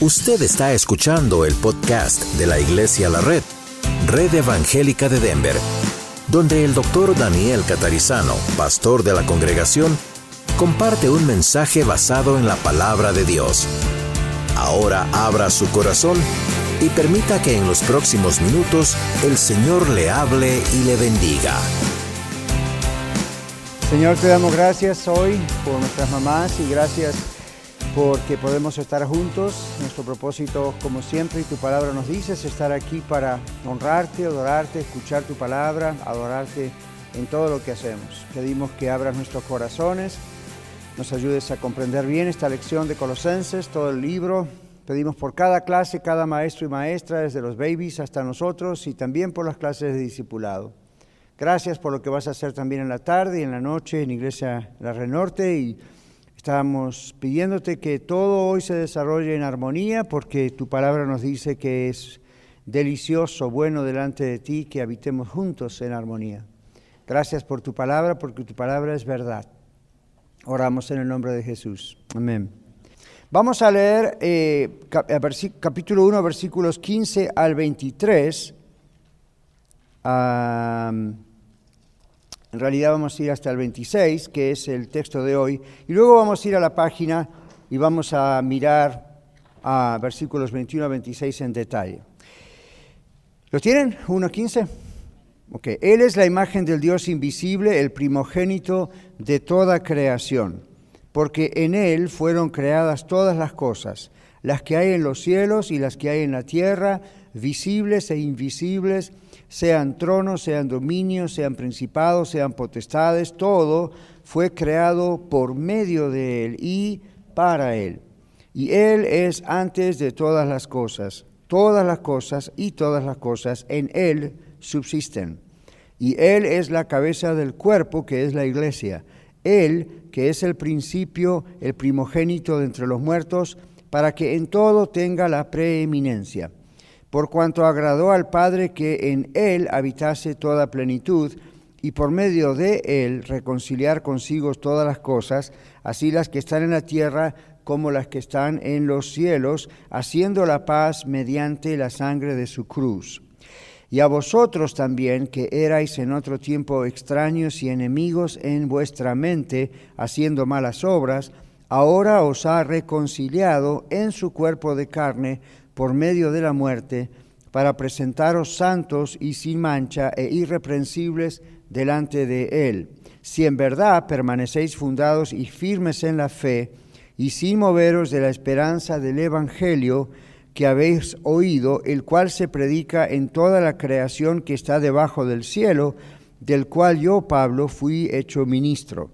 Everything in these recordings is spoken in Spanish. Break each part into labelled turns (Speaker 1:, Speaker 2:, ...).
Speaker 1: Usted está escuchando el podcast de la Iglesia La Red, Red Evangélica de Denver, donde el doctor Daniel Catarizano, pastor de la congregación, comparte un mensaje basado en la palabra de Dios. Ahora abra su corazón y permita que en los próximos minutos el Señor le hable y le bendiga.
Speaker 2: Señor, te damos gracias hoy por nuestras mamás y gracias porque podemos estar juntos. Nuestro propósito, como siempre, y tu palabra nos dice, es estar aquí para honrarte, adorarte, escuchar tu palabra, adorarte en todo lo que hacemos. Pedimos que abras nuestros corazones, nos ayudes a comprender bien esta lección de Colosenses, todo el libro. Pedimos por cada clase, cada maestro y maestra, desde los babies hasta nosotros, y también por las clases de discipulado. Gracias por lo que vas a hacer también en la tarde y en la noche en Iglesia La Renorte y Estamos pidiéndote que todo hoy se desarrolle en armonía porque tu palabra nos dice que es delicioso, bueno delante de ti que habitemos juntos en armonía. Gracias por tu palabra porque tu palabra es verdad. Oramos en el nombre de Jesús. Amén. Vamos a leer eh, capítulo 1, versículos 15 al 23. En realidad vamos a ir hasta el 26, que es el texto de hoy, y luego vamos a ir a la página y vamos a mirar a versículos 21 a 26 en detalle. ¿Los tienen? 1 a 15. Ok, Él es la imagen del Dios invisible, el primogénito de toda creación, porque en Él fueron creadas todas las cosas, las que hay en los cielos y las que hay en la tierra, visibles e invisibles sean tronos, sean dominios, sean principados, sean potestades, todo fue creado por medio de Él y para Él. Y Él es antes de todas las cosas. Todas las cosas y todas las cosas en Él subsisten. Y Él es la cabeza del cuerpo que es la iglesia. Él, que es el principio, el primogénito de entre los muertos, para que en todo tenga la preeminencia por cuanto agradó al Padre que en Él habitase toda plenitud, y por medio de Él reconciliar consigo todas las cosas, así las que están en la tierra como las que están en los cielos, haciendo la paz mediante la sangre de su cruz. Y a vosotros también, que erais en otro tiempo extraños y enemigos en vuestra mente, haciendo malas obras, ahora os ha reconciliado en su cuerpo de carne, por medio de la muerte, para presentaros santos y sin mancha e irreprensibles delante de Él, si en verdad permanecéis fundados y firmes en la fe, y sin moveros de la esperanza del Evangelio que habéis oído, el cual se predica en toda la creación que está debajo del cielo, del cual yo, Pablo, fui hecho ministro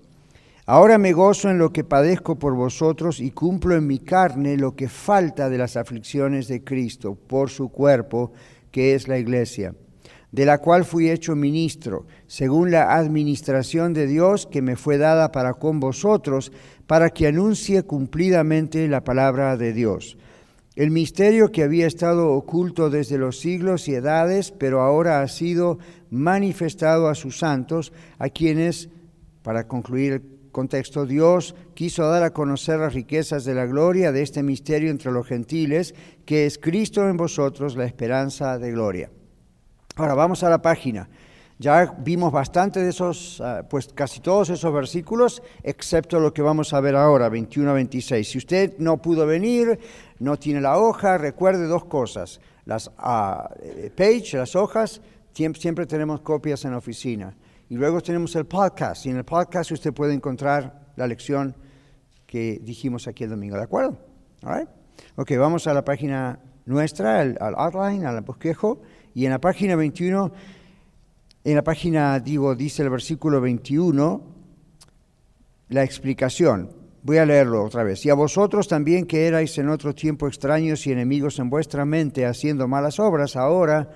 Speaker 2: Ahora me gozo en lo que padezco por vosotros y cumplo en mi carne lo que falta de las aflicciones de Cristo por su cuerpo, que es la iglesia, de la cual fui hecho ministro, según la administración de Dios que me fue dada para con vosotros, para que anuncie cumplidamente la palabra de Dios. El misterio que había estado oculto desde los siglos y edades, pero ahora ha sido manifestado a sus santos, a quienes, para concluir contexto, Dios quiso dar a conocer las riquezas de la gloria de este misterio entre los gentiles, que es Cristo en vosotros, la esperanza de gloria. Ahora vamos a la página. Ya vimos bastante de esos, ah, pues casi todos esos versículos, excepto lo que vamos a ver ahora, 21 a 26. Si usted no pudo venir, no tiene la hoja, recuerde dos cosas. Las uh, page, las hojas, siempre tenemos copias en la oficina. Y luego tenemos el podcast. Y en el podcast usted puede encontrar la lección que dijimos aquí el domingo. ¿De acuerdo? All Ok, vamos a la página nuestra, al, outline, al bosquejo. Y en la página 21, en la página, digo, dice el versículo 21, la explicación. Voy a leerlo otra vez. Y a vosotros también que erais en otro tiempo extraños y enemigos en vuestra mente, haciendo malas obras, ahora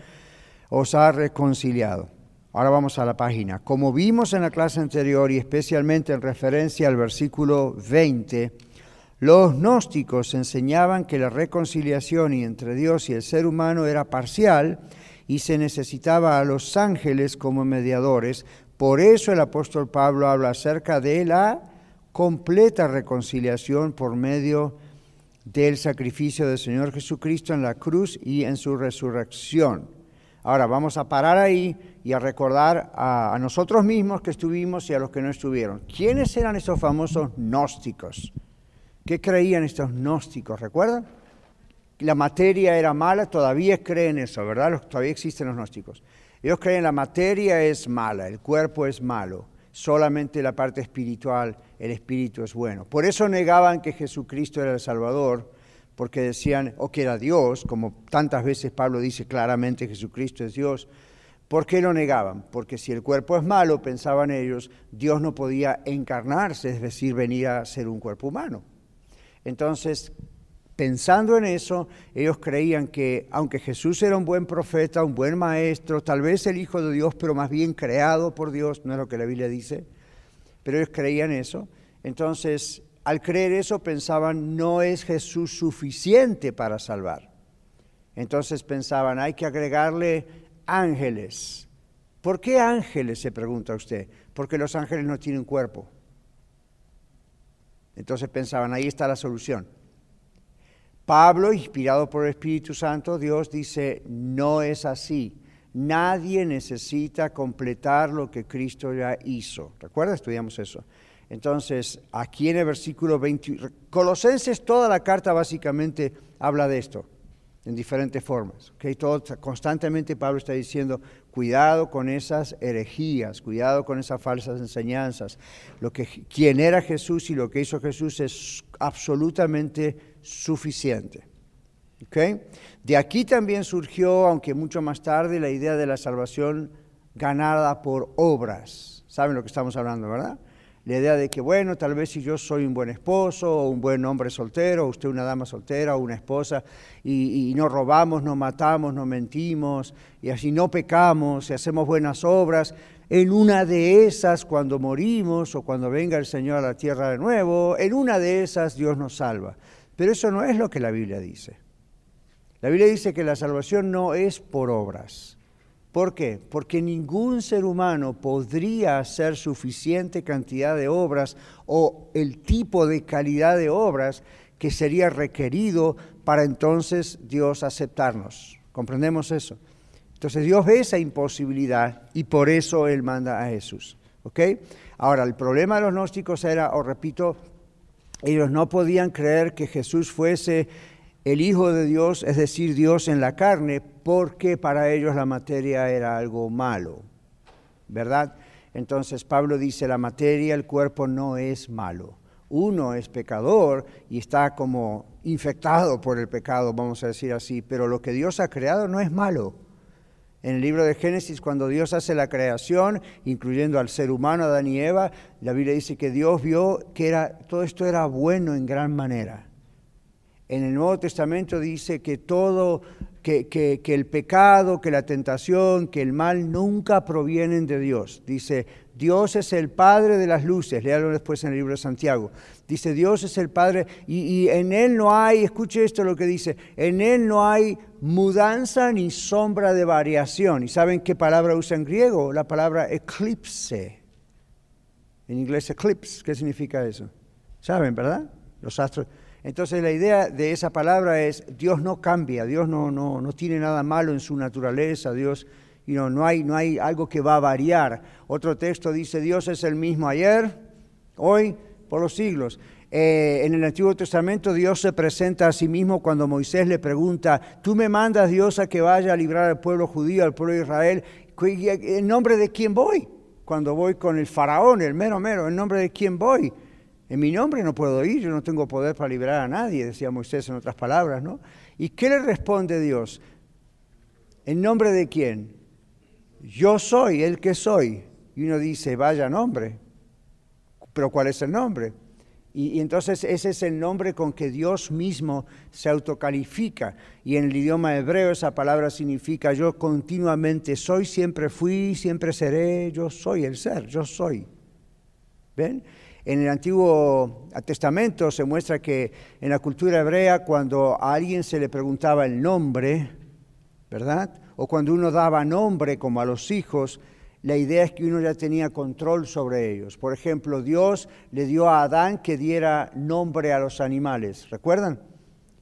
Speaker 2: os ha reconciliado Ahora vamos a la página. Como vimos en la clase anterior y especialmente en referencia al versículo 20, los gnósticos enseñaban que la reconciliación entre Dios y el ser humano era parcial y se necesitaba a los ángeles como mediadores. Por eso el apóstol Pablo habla acerca de la completa reconciliación por medio del sacrificio del Señor Jesucristo en la cruz y en su resurrección. Ahora vamos a parar ahí y a recordar a, nosotros mismos que estuvimos y a los que no estuvieron. ¿Quiénes eran esos famosos gnósticos? ¿Qué creían estos gnósticos? ¿Recuerdan? La materia era mala, todavía creen eso, ¿verdad? Todavía existen los gnósticos. Ellos creen la materia es mala, el cuerpo es malo, solamente la parte espiritual, el espíritu es bueno. Por eso negaban que Jesucristo era el Salvador, porque decían, o que era Dios, como tantas veces Pablo dice claramente Jesucristo es Dios. ¿Por qué lo negaban? Porque si el cuerpo es malo, pensaban ellos, Dios no podía encarnarse, es decir, venir a ser un cuerpo humano. Entonces, pensando en eso, ellos creían que aunque Jesús era un buen profeta, un buen maestro, tal vez el Hijo de Dios, pero más bien creado por Dios, no es lo que la Biblia dice, pero ellos creían eso. Entonces, al creer eso, pensaban, no es Jesús suficiente para salvar. Entonces pensaban, hay que agregarle ángeles. ¿Por qué ángeles? se pregunta usted. Porque los ángeles no tienen cuerpo. Entonces pensaban, ahí está la solución. Pablo, inspirado por el Espíritu Santo, Dios dice, no es así. Nadie necesita completar lo que Cristo ya hizo. ¿Recuerda? Estudiamos eso. Entonces, aquí en el versículo 20, Colosenses, toda la carta básicamente habla de esto, en diferentes formas. constantemente Pablo está diciendo, cuidado con esas herejías, cuidado con esas falsas enseñanzas. Lo que, quien era Jesús y lo que hizo Jesús es absolutamente suficiente. De aquí también surgió, aunque mucho más tarde, la idea de la salvación ganada por obras. ¿Saben lo que estamos hablando, verdad? La idea de que, bueno, tal vez si yo soy un buen esposo o un buen hombre soltero, o usted una dama soltera o una esposa, y, no robamos, no matamos, no mentimos, y así no pecamos, y hacemos buenas obras, en una de esas, cuando morimos o cuando venga el Señor a la tierra de nuevo, en una de esas Dios nos salva. Pero eso no es lo que la Biblia dice. La Biblia dice que la salvación no es por obras. ¿Por qué? Porque ningún ser humano podría hacer suficiente cantidad de obras o el tipo de calidad de obras que sería requerido para entonces Dios aceptarnos. ¿Comprendemos eso? Entonces Dios ve esa imposibilidad y por eso Él manda a Jesús. ¿Ok? Ahora, el problema de los gnósticos era, os repito, ellos no podían creer que Jesús fuese el Hijo de Dios, es decir, Dios en la carne, porque para ellos la materia era algo malo, ¿verdad? Entonces Pablo dice, la materia, el cuerpo no es malo. Uno es pecador y está como infectado por el pecado, vamos a decir así, pero lo que Dios ha creado no es malo. En el libro de Génesis, cuando Dios hace la creación, incluyendo al ser humano, Adán y Eva, la Biblia dice que Dios vio que era, todo esto era bueno en gran manera. En el Nuevo Testamento dice que todo, que, el pecado, que la tentación, que el mal nunca provienen de Dios. Dice, Dios es el Padre de las luces, léalo después en el libro de Santiago. Dice, Dios es el Padre y, y, en Él no hay, escuche esto lo que dice, en Él no hay mudanza ni sombra de variación. ¿Y saben qué palabra usa en griego? La palabra eclipse. En inglés eclipse, ¿qué significa eso? ¿Saben, verdad? Los astros. Entonces la idea de esa palabra es Dios no cambia, Dios no, no, no tiene nada malo en su naturaleza, Dios no, hay, no hay algo que va a variar. Otro texto dice Dios es el mismo ayer, hoy, por los siglos. Eh, en el Antiguo Testamento Dios se presenta a sí mismo cuando Moisés le pregunta, tú me mandas Dios a que vaya a librar al pueblo judío, al pueblo de Israel, ¿en nombre de quién voy? Cuando voy con el faraón, el mero mero, ¿en nombre de quién voy? En mi nombre no puedo ir, yo no tengo poder para liberar a nadie, decía Moisés en otras palabras, ¿no? ¿Y qué le responde Dios? ¿En nombre de quién? Yo soy el que soy. Y uno dice, vaya nombre. Pero ¿cuál es el nombre? Y, y, entonces ese es el nombre con que Dios mismo se autocalifica. Y en el idioma hebreo esa palabra significa yo continuamente soy, siempre fui, siempre seré, yo soy el ser, yo soy. ¿Ven? En el Antiguo Testamento se muestra que en la cultura hebrea cuando a alguien se le preguntaba el nombre, ¿verdad? O cuando uno daba nombre como a los hijos, la idea es que uno ya tenía control sobre ellos. Por ejemplo, Dios le dio a Adán que diera nombre a los animales, ¿recuerdan?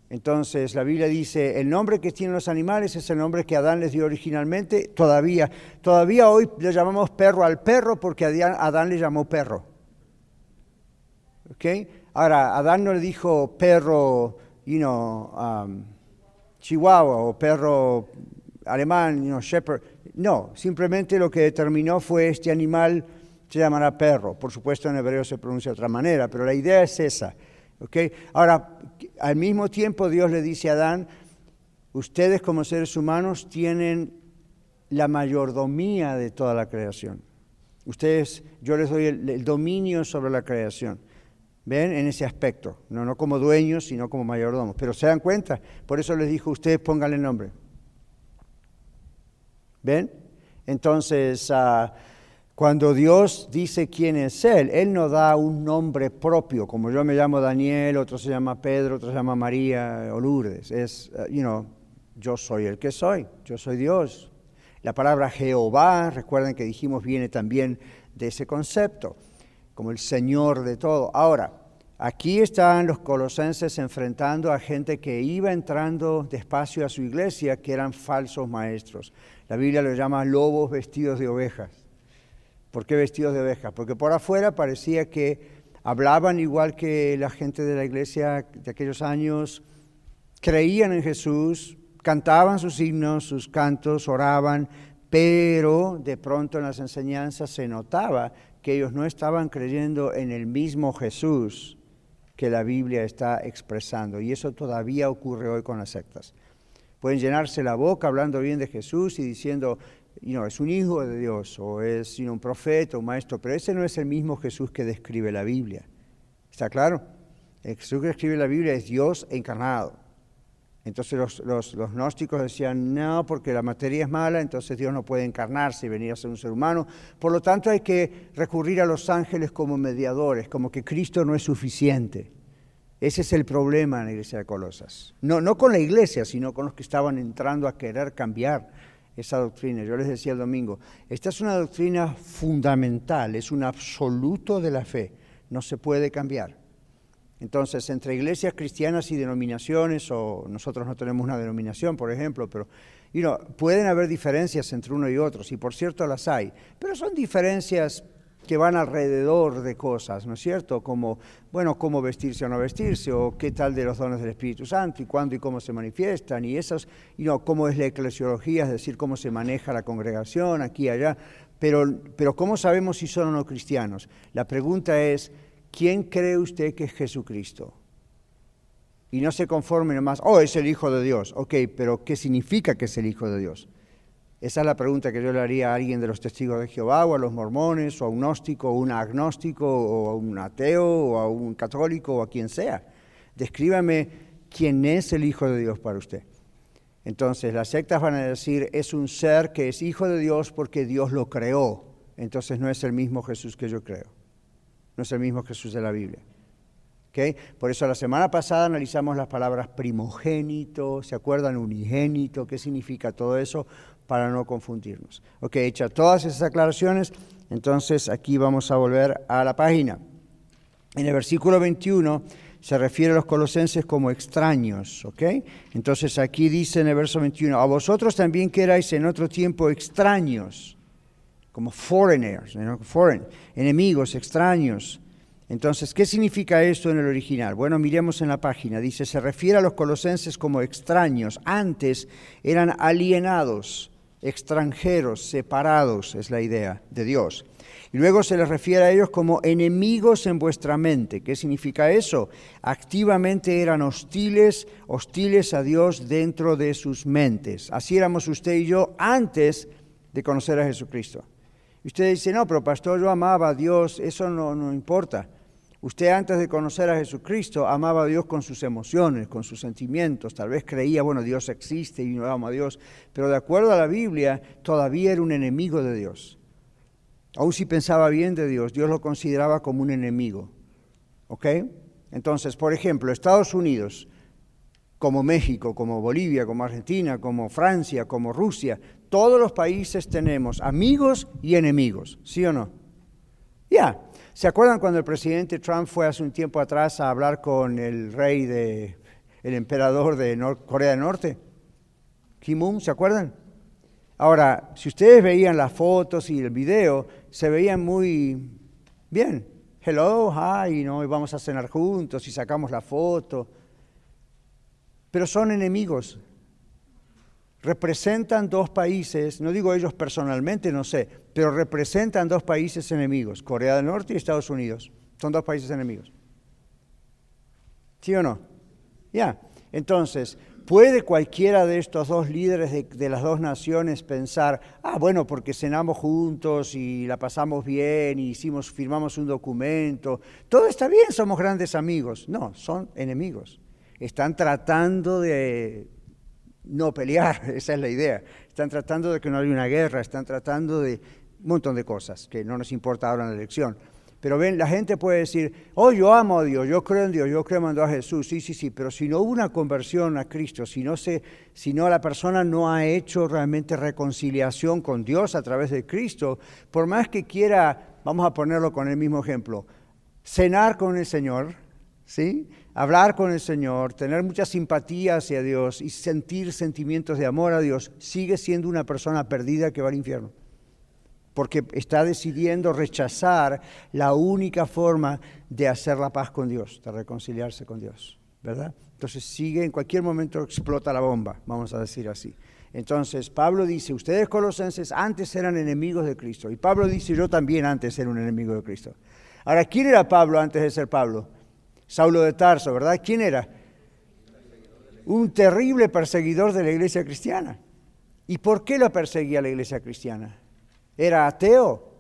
Speaker 2: Entonces la Biblia dice, el nombre que tienen los animales es el nombre que Adán les dio originalmente. Todavía, todavía hoy le llamamos perro al perro porque Adán, le llamó perro. ¿Okay? Ahora, Adán no le dijo perro, you um, chihuahua o perro alemán, you shepherd. No, simplemente lo que determinó fue este animal se llamará perro. Por supuesto en hebreo se pronuncia de otra manera, pero la idea es esa. Ahora, al mismo tiempo Dios le dice a Adán, ustedes como seres humanos tienen la mayordomía de toda la creación. Ustedes, yo les doy el, dominio sobre la creación. ¿Ven? En ese aspecto. No, no como dueños, sino como mayordomos. Pero se dan cuenta. Por eso les dijo, ustedes pónganle nombre. ¿Ven? Entonces, uh, cuando Dios dice quién es Él, Él no da un nombre propio, como yo me llamo Daniel, otro se llama Pedro, otro se llama María o Lourdes. Es, uh, you know, yo soy el que soy, yo soy Dios. La palabra Jehová, recuerden que dijimos, viene también de ese concepto, como el Señor de todo. Ahora, aquí están los colosenses enfrentando a gente que iba entrando despacio a su iglesia, que eran falsos maestros. La Biblia lo llama lobos vestidos de ovejas. ¿Por qué vestidos de ovejas? Porque por afuera parecía que hablaban igual que la gente de la iglesia de aquellos años, creían en Jesús, cantaban sus himnos, sus cantos, oraban, pero de pronto en las enseñanzas se notaba que ellos no estaban creyendo en el mismo Jesús que la Biblia está expresando. Y eso todavía ocurre hoy con las sectas. Pueden llenarse la boca hablando bien de Jesús y diciendo, es un hijo de Dios o es un profeta, un maestro, pero ese no es el mismo Jesús que describe la Biblia. ¿Está claro? El Jesús que describe la Biblia es Dios encarnado. Entonces los, los, gnósticos decían, no, porque la materia es mala, entonces Dios no puede encarnarse y venir a ser un ser humano. Por lo tanto hay que recurrir a los ángeles como mediadores, como que Cristo no es suficiente. Ese es el problema en la iglesia de Colosas. No, no con la iglesia, sino con los que estaban entrando a querer cambiar esa doctrina. Yo les decía el domingo, esta es una doctrina fundamental, es un absoluto de la fe, no se puede cambiar. Entonces, entre iglesias cristianas y denominaciones, o nosotros no tenemos una denominación, por ejemplo, pero pueden haber diferencias entre uno y otro, y por cierto las hay, pero son diferencias que van alrededor de cosas, ¿no es cierto? Como, bueno, cómo vestirse o no vestirse, o qué tal de los dones del Espíritu Santo, y cuándo y cómo se manifiestan, y esas, y no, cómo es la eclesiología, es decir, cómo se maneja la congregación aquí y allá, pero, pero ¿cómo sabemos si son o no cristianos? La pregunta es, ¿quién cree usted que es Jesucristo? Y no se conforme nomás, oh, es el Hijo de Dios, ok, pero ¿qué significa que es el Hijo de Dios? Esa es la pregunta que yo le haría a alguien de los testigos de Jehová, o a los mormones, o a un gnóstico, o un agnóstico, o a un ateo, o a un católico, o a quien sea. Descríbame quién es el Hijo de Dios para usted. Entonces, las sectas van a decir, es un ser que es Hijo de Dios porque Dios lo creó. Entonces no es el mismo Jesús que yo creo. No es el mismo Jesús de la Biblia. Por eso la semana pasada analizamos las palabras primogénito, ¿se acuerdan? Unigénito, ¿qué significa todo eso? para no confundirnos. Ok, hecha todas esas aclaraciones, entonces aquí vamos a volver a la página. En el versículo 21 se refiere a los colosenses como extraños, ¿ok? Entonces aquí dice en el verso 21, a vosotros también que en otro tiempo extraños, como foreigners, foreign, enemigos, extraños. Entonces, ¿qué significa esto en el original? Bueno, miremos en la página. Dice, se refiere a los colosenses como extraños. Antes eran alienados extranjeros, separados, es la idea de Dios. Y luego se les refiere a ellos como enemigos en vuestra mente. ¿Qué significa eso? Activamente eran hostiles, hostiles a Dios dentro de sus mentes. Así éramos usted y yo antes de conocer a Jesucristo. Y usted dice, no, pero pastor, yo amaba a Dios, eso no, no importa. Usted antes de conocer a Jesucristo amaba a Dios con sus emociones, con sus sentimientos. Tal vez creía, bueno, Dios existe y no amo a Dios. Pero de acuerdo a la Biblia, todavía era un enemigo de Dios. Aún si pensaba bien de Dios, Dios lo consideraba como un enemigo. ¿Ok? Entonces, por ejemplo, Estados Unidos, como México, como Bolivia, como Argentina, como Francia, como Rusia, todos los países tenemos amigos y enemigos, ¿sí o no? Ya. ¿Se acuerdan cuando el presidente Trump fue hace un tiempo atrás a hablar con el rey de el emperador de Corea del Norte. Kim Un, ¿se acuerdan? Ahora, si ustedes veían las fotos y el video, se veían muy bien. Hello, hi, ¿no? y vamos a cenar juntos y sacamos la foto. Pero son enemigos. Representan dos países, no digo ellos personalmente, no sé, pero representan dos países enemigos, Corea del Norte y Estados Unidos. Son dos países enemigos. ¿Sí o no? Ya. Entonces, ¿puede cualquiera de estos dos líderes de, las dos naciones pensar, ah, bueno, porque cenamos juntos y la pasamos bien y hicimos, firmamos un documento, todo está bien, somos grandes amigos? No, son enemigos. Están tratando de no pelear, esa es la idea. Están tratando de que no haya una guerra, están tratando de un montón de cosas que no nos importa ahora en la elección. Pero ven, la gente puede decir, oh, yo amo a Dios, yo creo en Dios, yo creo en a Jesús, sí, sí, sí, pero si no hubo una conversión a Cristo, si no, se, si no la persona no ha hecho realmente reconciliación con Dios a través de Cristo, por más que quiera, vamos a ponerlo con el mismo ejemplo, cenar con el Señor, ¿sí? Hablar con el Señor, tener mucha simpatía hacia Dios y sentir sentimientos de amor a Dios, sigue siendo una persona perdida que va al infierno porque está decidiendo rechazar la única forma de hacer la paz con Dios, de reconciliarse con Dios, ¿verdad? Entonces sigue, en cualquier momento explota la bomba, vamos a decir así. Entonces Pablo dice, ustedes colosenses antes eran enemigos de Cristo, y Pablo dice, yo también antes era un enemigo de Cristo. Ahora, ¿quién era Pablo antes de ser Pablo? Saulo de Tarso, ¿verdad? ¿Quién era? Un terrible perseguidor de la iglesia cristiana. ¿Y por qué lo perseguía la iglesia cristiana? ¿Era ateo?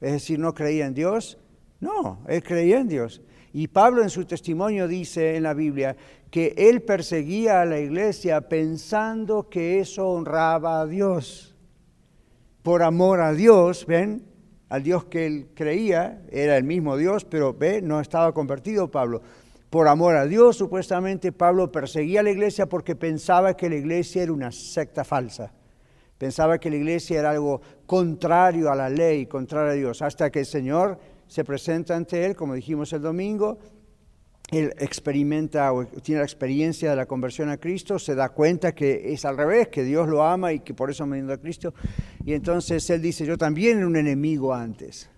Speaker 2: Es decir, no creía en Dios. No, él creía en Dios. Y Pablo en su testimonio dice en la Biblia que él perseguía a la iglesia pensando que eso honraba a Dios. Por amor a Dios, ¿ven? Al Dios que él creía, era el mismo Dios, pero ve, no estaba convertido Pablo. Por amor a Dios, supuestamente Pablo perseguía a la iglesia porque pensaba que la iglesia era una secta falsa. Pensaba que la iglesia era algo contrario a la ley, contrario a Dios, hasta que el Señor se presenta ante él, como dijimos el domingo, él experimenta o tiene la experiencia de la conversión a Cristo, se da cuenta que es al revés, que Dios lo ama y que por eso me a Cristo. Y entonces él dice, yo también era un enemigo antes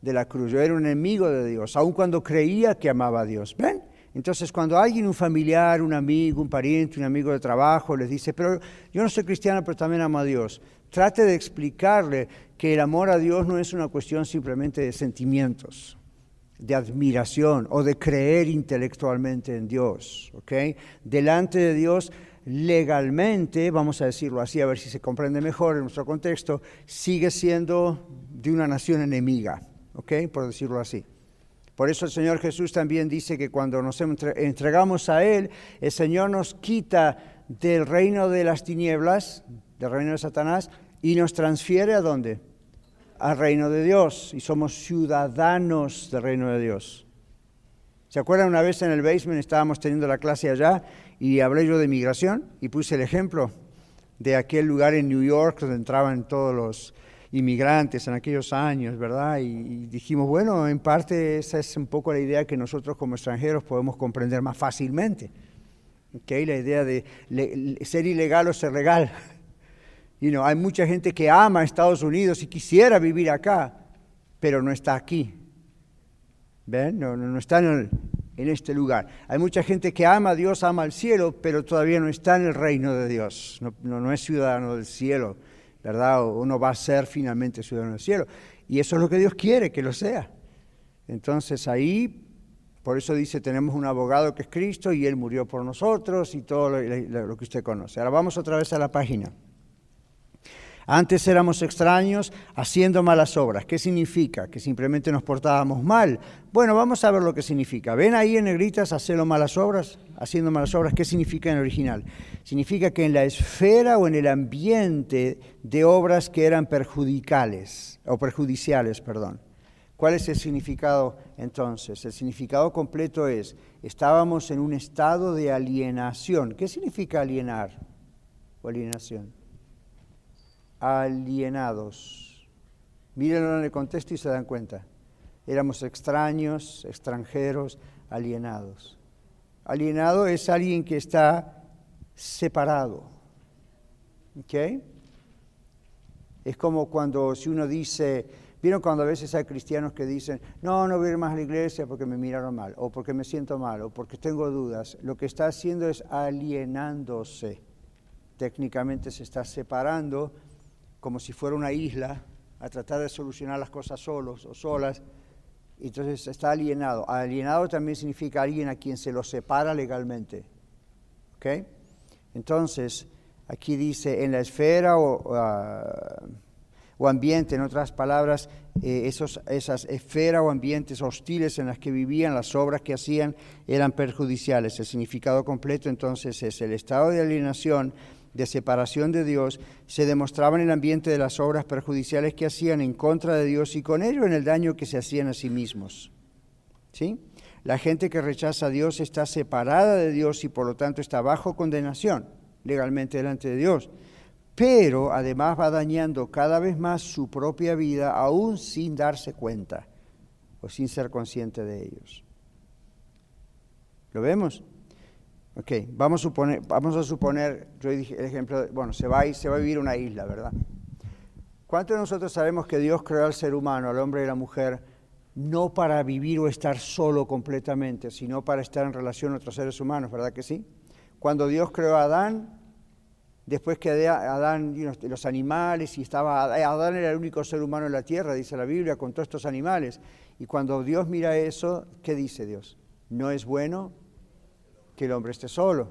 Speaker 2: de la cruz, yo era un enemigo de Dios, aun cuando creía que amaba a Dios. ¿Ven? Entonces, cuando alguien, un familiar, un amigo, un pariente, un amigo de trabajo, les dice, pero yo no soy cristiano, pero también amo a Dios, trate de explicarle que el amor a Dios no es una cuestión simplemente de sentimientos, de admiración o de creer intelectualmente en Dios. Delante de Dios, legalmente, vamos a decirlo así, a ver si se comprende mejor en nuestro contexto, sigue siendo de una nación enemiga, por decirlo así. Por eso el Señor Jesús también dice que cuando nos entregamos a Él, el Señor nos quita del reino de las tinieblas, del reino de Satanás, y nos transfiere a dónde? Al reino de Dios. Y somos ciudadanos del reino de Dios. ¿Se acuerdan una vez en el basement estábamos teniendo la clase allá y hablé yo de migración y puse el ejemplo de aquel lugar en New York donde entraban todos los inmigrantes en aquellos años, ¿verdad? Y, dijimos, bueno, en parte esa es un poco la idea que nosotros como extranjeros podemos comprender más fácilmente. ¿Okay? La idea de ser ilegal o ser legal. You hay mucha gente que ama a Estados Unidos y quisiera vivir acá, pero no está aquí. ¿Ven? No, no, está en, en este lugar. Hay mucha gente que ama a Dios, ama al cielo, pero todavía no está en el reino de Dios. No, no, no es ciudadano del cielo. ¿verdad? Uno va a ser finalmente ciudadano del cielo. Y eso es lo que Dios quiere, que lo sea. Entonces ahí, por eso dice, tenemos un abogado que es Cristo y Él murió por nosotros y todo lo que usted conoce. Ahora vamos otra vez a la página. Antes éramos extraños haciendo malas obras. ¿Qué significa? Que simplemente nos portábamos mal. Bueno, vamos a ver lo que significa. ¿Ven ahí en negritas haciendo malas obras? Haciendo malas obras, ¿qué significa en original? Significa que en la esfera o en el ambiente de obras que eran perjudicales, o perjudiciales, perdón. ¿Cuál es el significado entonces? El significado completo es, estábamos en un estado de alienación. ¿Qué significa alienar o alienación? Alienados. Mírenlo en el contexto y se dan cuenta. Éramos extraños, extranjeros, alienados. Alienado es alguien que está separado. ¿Ok? Es como cuando si uno dice, ¿vieron cuando a veces hay cristianos que dicen, no, no voy a ir más a la iglesia porque me miraron mal, o porque me siento mal, o porque tengo dudas? Lo que está haciendo es alienándose. Técnicamente se está separando como si fuera una isla a tratar de solucionar las cosas solos o solas. Entonces está alienado. Alienado también significa alguien a quien se lo separa legalmente. ¿Ok? Entonces, Aquí dice, en la esfera o, ah, ambiente, en otras palabras, eh, esos, esas esferas o ambientes hostiles en las que vivían, las obras que hacían eran perjudiciales. El significado completo entonces es el estado de alienación, de separación de Dios, se demostraba en el ambiente de las obras perjudiciales que hacían en contra de Dios y con ello en el daño que se hacían a sí mismos. ¿Sí? La gente que rechaza a Dios está separada de Dios y por lo tanto está bajo condenación legalmente delante de Dios. Pero además va dañando cada vez más su propia vida, aún sin darse cuenta o sin ser consciente de ellos. ¿Lo vemos? Ok, vamos a suponer, vamos a suponer yo dije el ejemplo, bueno, se va, a, se va a vivir una isla, ¿verdad? ¿Cuántos de nosotros sabemos que Dios creó al ser humano, al hombre y a la mujer, no para vivir o estar solo completamente, sino para estar en relación a otros seres humanos, ¿verdad que sí? Cuando Dios creó a Adán, después que Adán, los animales, y estaba, Adán era el único ser humano en la tierra, dice la Biblia, con todos estos animales. Y cuando Dios mira eso, ¿qué dice Dios? No es bueno que el hombre esté solo,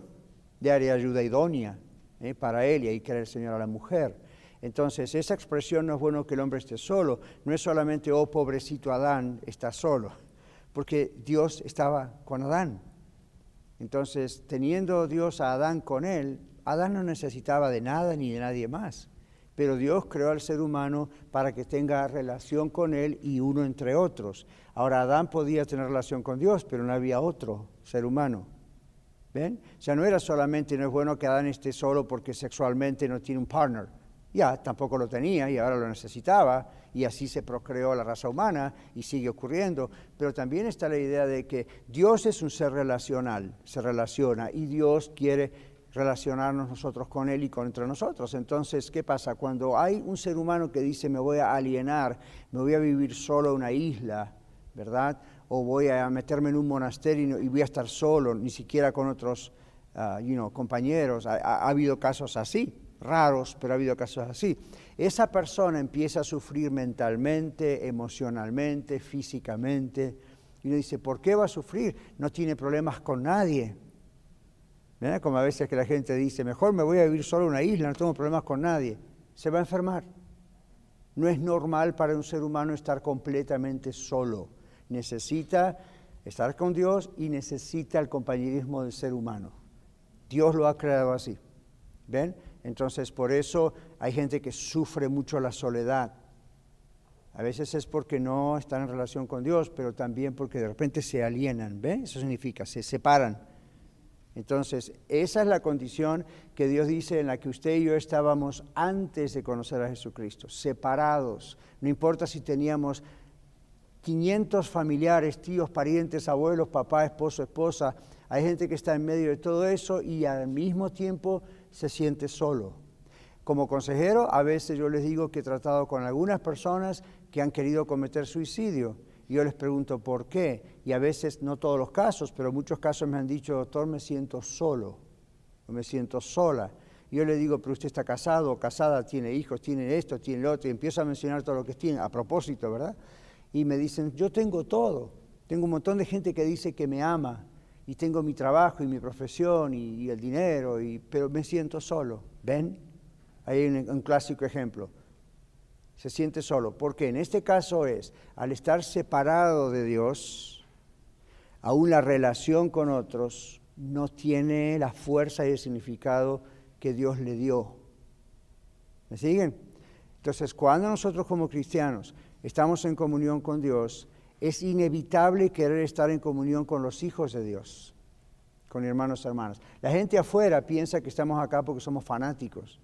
Speaker 2: de área ayuda idónea ¿eh? para él, y ahí crea el Señor a la mujer. Entonces, esa expresión no es bueno que el hombre esté solo, no es solamente, oh pobrecito Adán, está solo, porque Dios estaba con Adán. Entonces, teniendo Dios a Adán con él, Adán no necesitaba de nada ni de nadie más. Pero Dios creó al ser humano para que tenga relación con él y uno entre otros. Ahora, Adán podía tener relación con Dios, pero no había otro ser humano. ¿Ven? Sea, no era solamente, no es bueno que Adán esté solo porque sexualmente no tiene un partner ya tampoco lo tenía y ahora lo necesitaba y así se procreó la raza humana y sigue ocurriendo. Pero también está la idea de que Dios es un ser relacional, se relaciona y Dios quiere relacionarnos nosotros con Él y con entre nosotros. Entonces, ¿qué pasa? Cuando hay un ser humano que dice me voy a alienar, me voy a vivir solo en una isla, ¿verdad? O voy a meterme en un monasterio y voy a estar solo, ni siquiera con otros uh, compañeros. ha habido casos así raros, pero ha habido casos así. Esa persona empieza a sufrir mentalmente, emocionalmente, físicamente, y uno dice, ¿por qué va a sufrir? No tiene problemas con nadie. ¿Verdad? Como a veces que la gente dice, mejor me voy a vivir solo en una isla, no tengo problemas con nadie. Se va a enfermar. No es normal para un ser humano estar completamente solo. Necesita estar con Dios y necesita el compañerismo del ser humano. Dios lo ha creado así. ¿Ven? Entonces, por eso hay gente que sufre mucho la soledad. A veces es porque no están en relación con Dios, pero también porque de repente se alienan. ¿Ve? Eso significa, se separan. Entonces, esa es la condición que Dios dice en la que usted y yo estábamos antes de conocer a Jesucristo, separados. No importa si teníamos 500 familiares, tíos, parientes, abuelos, papá, esposo, esposa. Hay gente que está en medio de todo eso y al mismo tiempo se siente solo. Como consejero, a veces yo les digo que he tratado con algunas personas que han querido cometer suicidio. Y yo les pregunto por qué. Y a veces, no todos los casos, pero muchos casos me han dicho, doctor, me siento solo, o me siento sola. Yo le digo, pero usted está casado, casada, tiene hijos, tiene esto, tiene lo otro, y empiezo a mencionar todo lo que tiene, a propósito, ¿verdad? Y me dicen, yo tengo todo. Tengo un montón de gente que dice que me ama, y tengo mi trabajo y mi profesión y, el dinero, y, pero me siento solo. ¿Ven? Hay un, un clásico ejemplo. Se siente solo. Porque en este caso es, al estar separado de Dios, aún la relación con otros no tiene la fuerza y el significado que Dios le dio. ¿Me siguen? Entonces, cuando nosotros como cristianos estamos en comunión con Dios, es inevitable querer estar en comunión con los hijos de Dios, con hermanos y hermanas. La gente afuera piensa que estamos acá porque somos fanáticos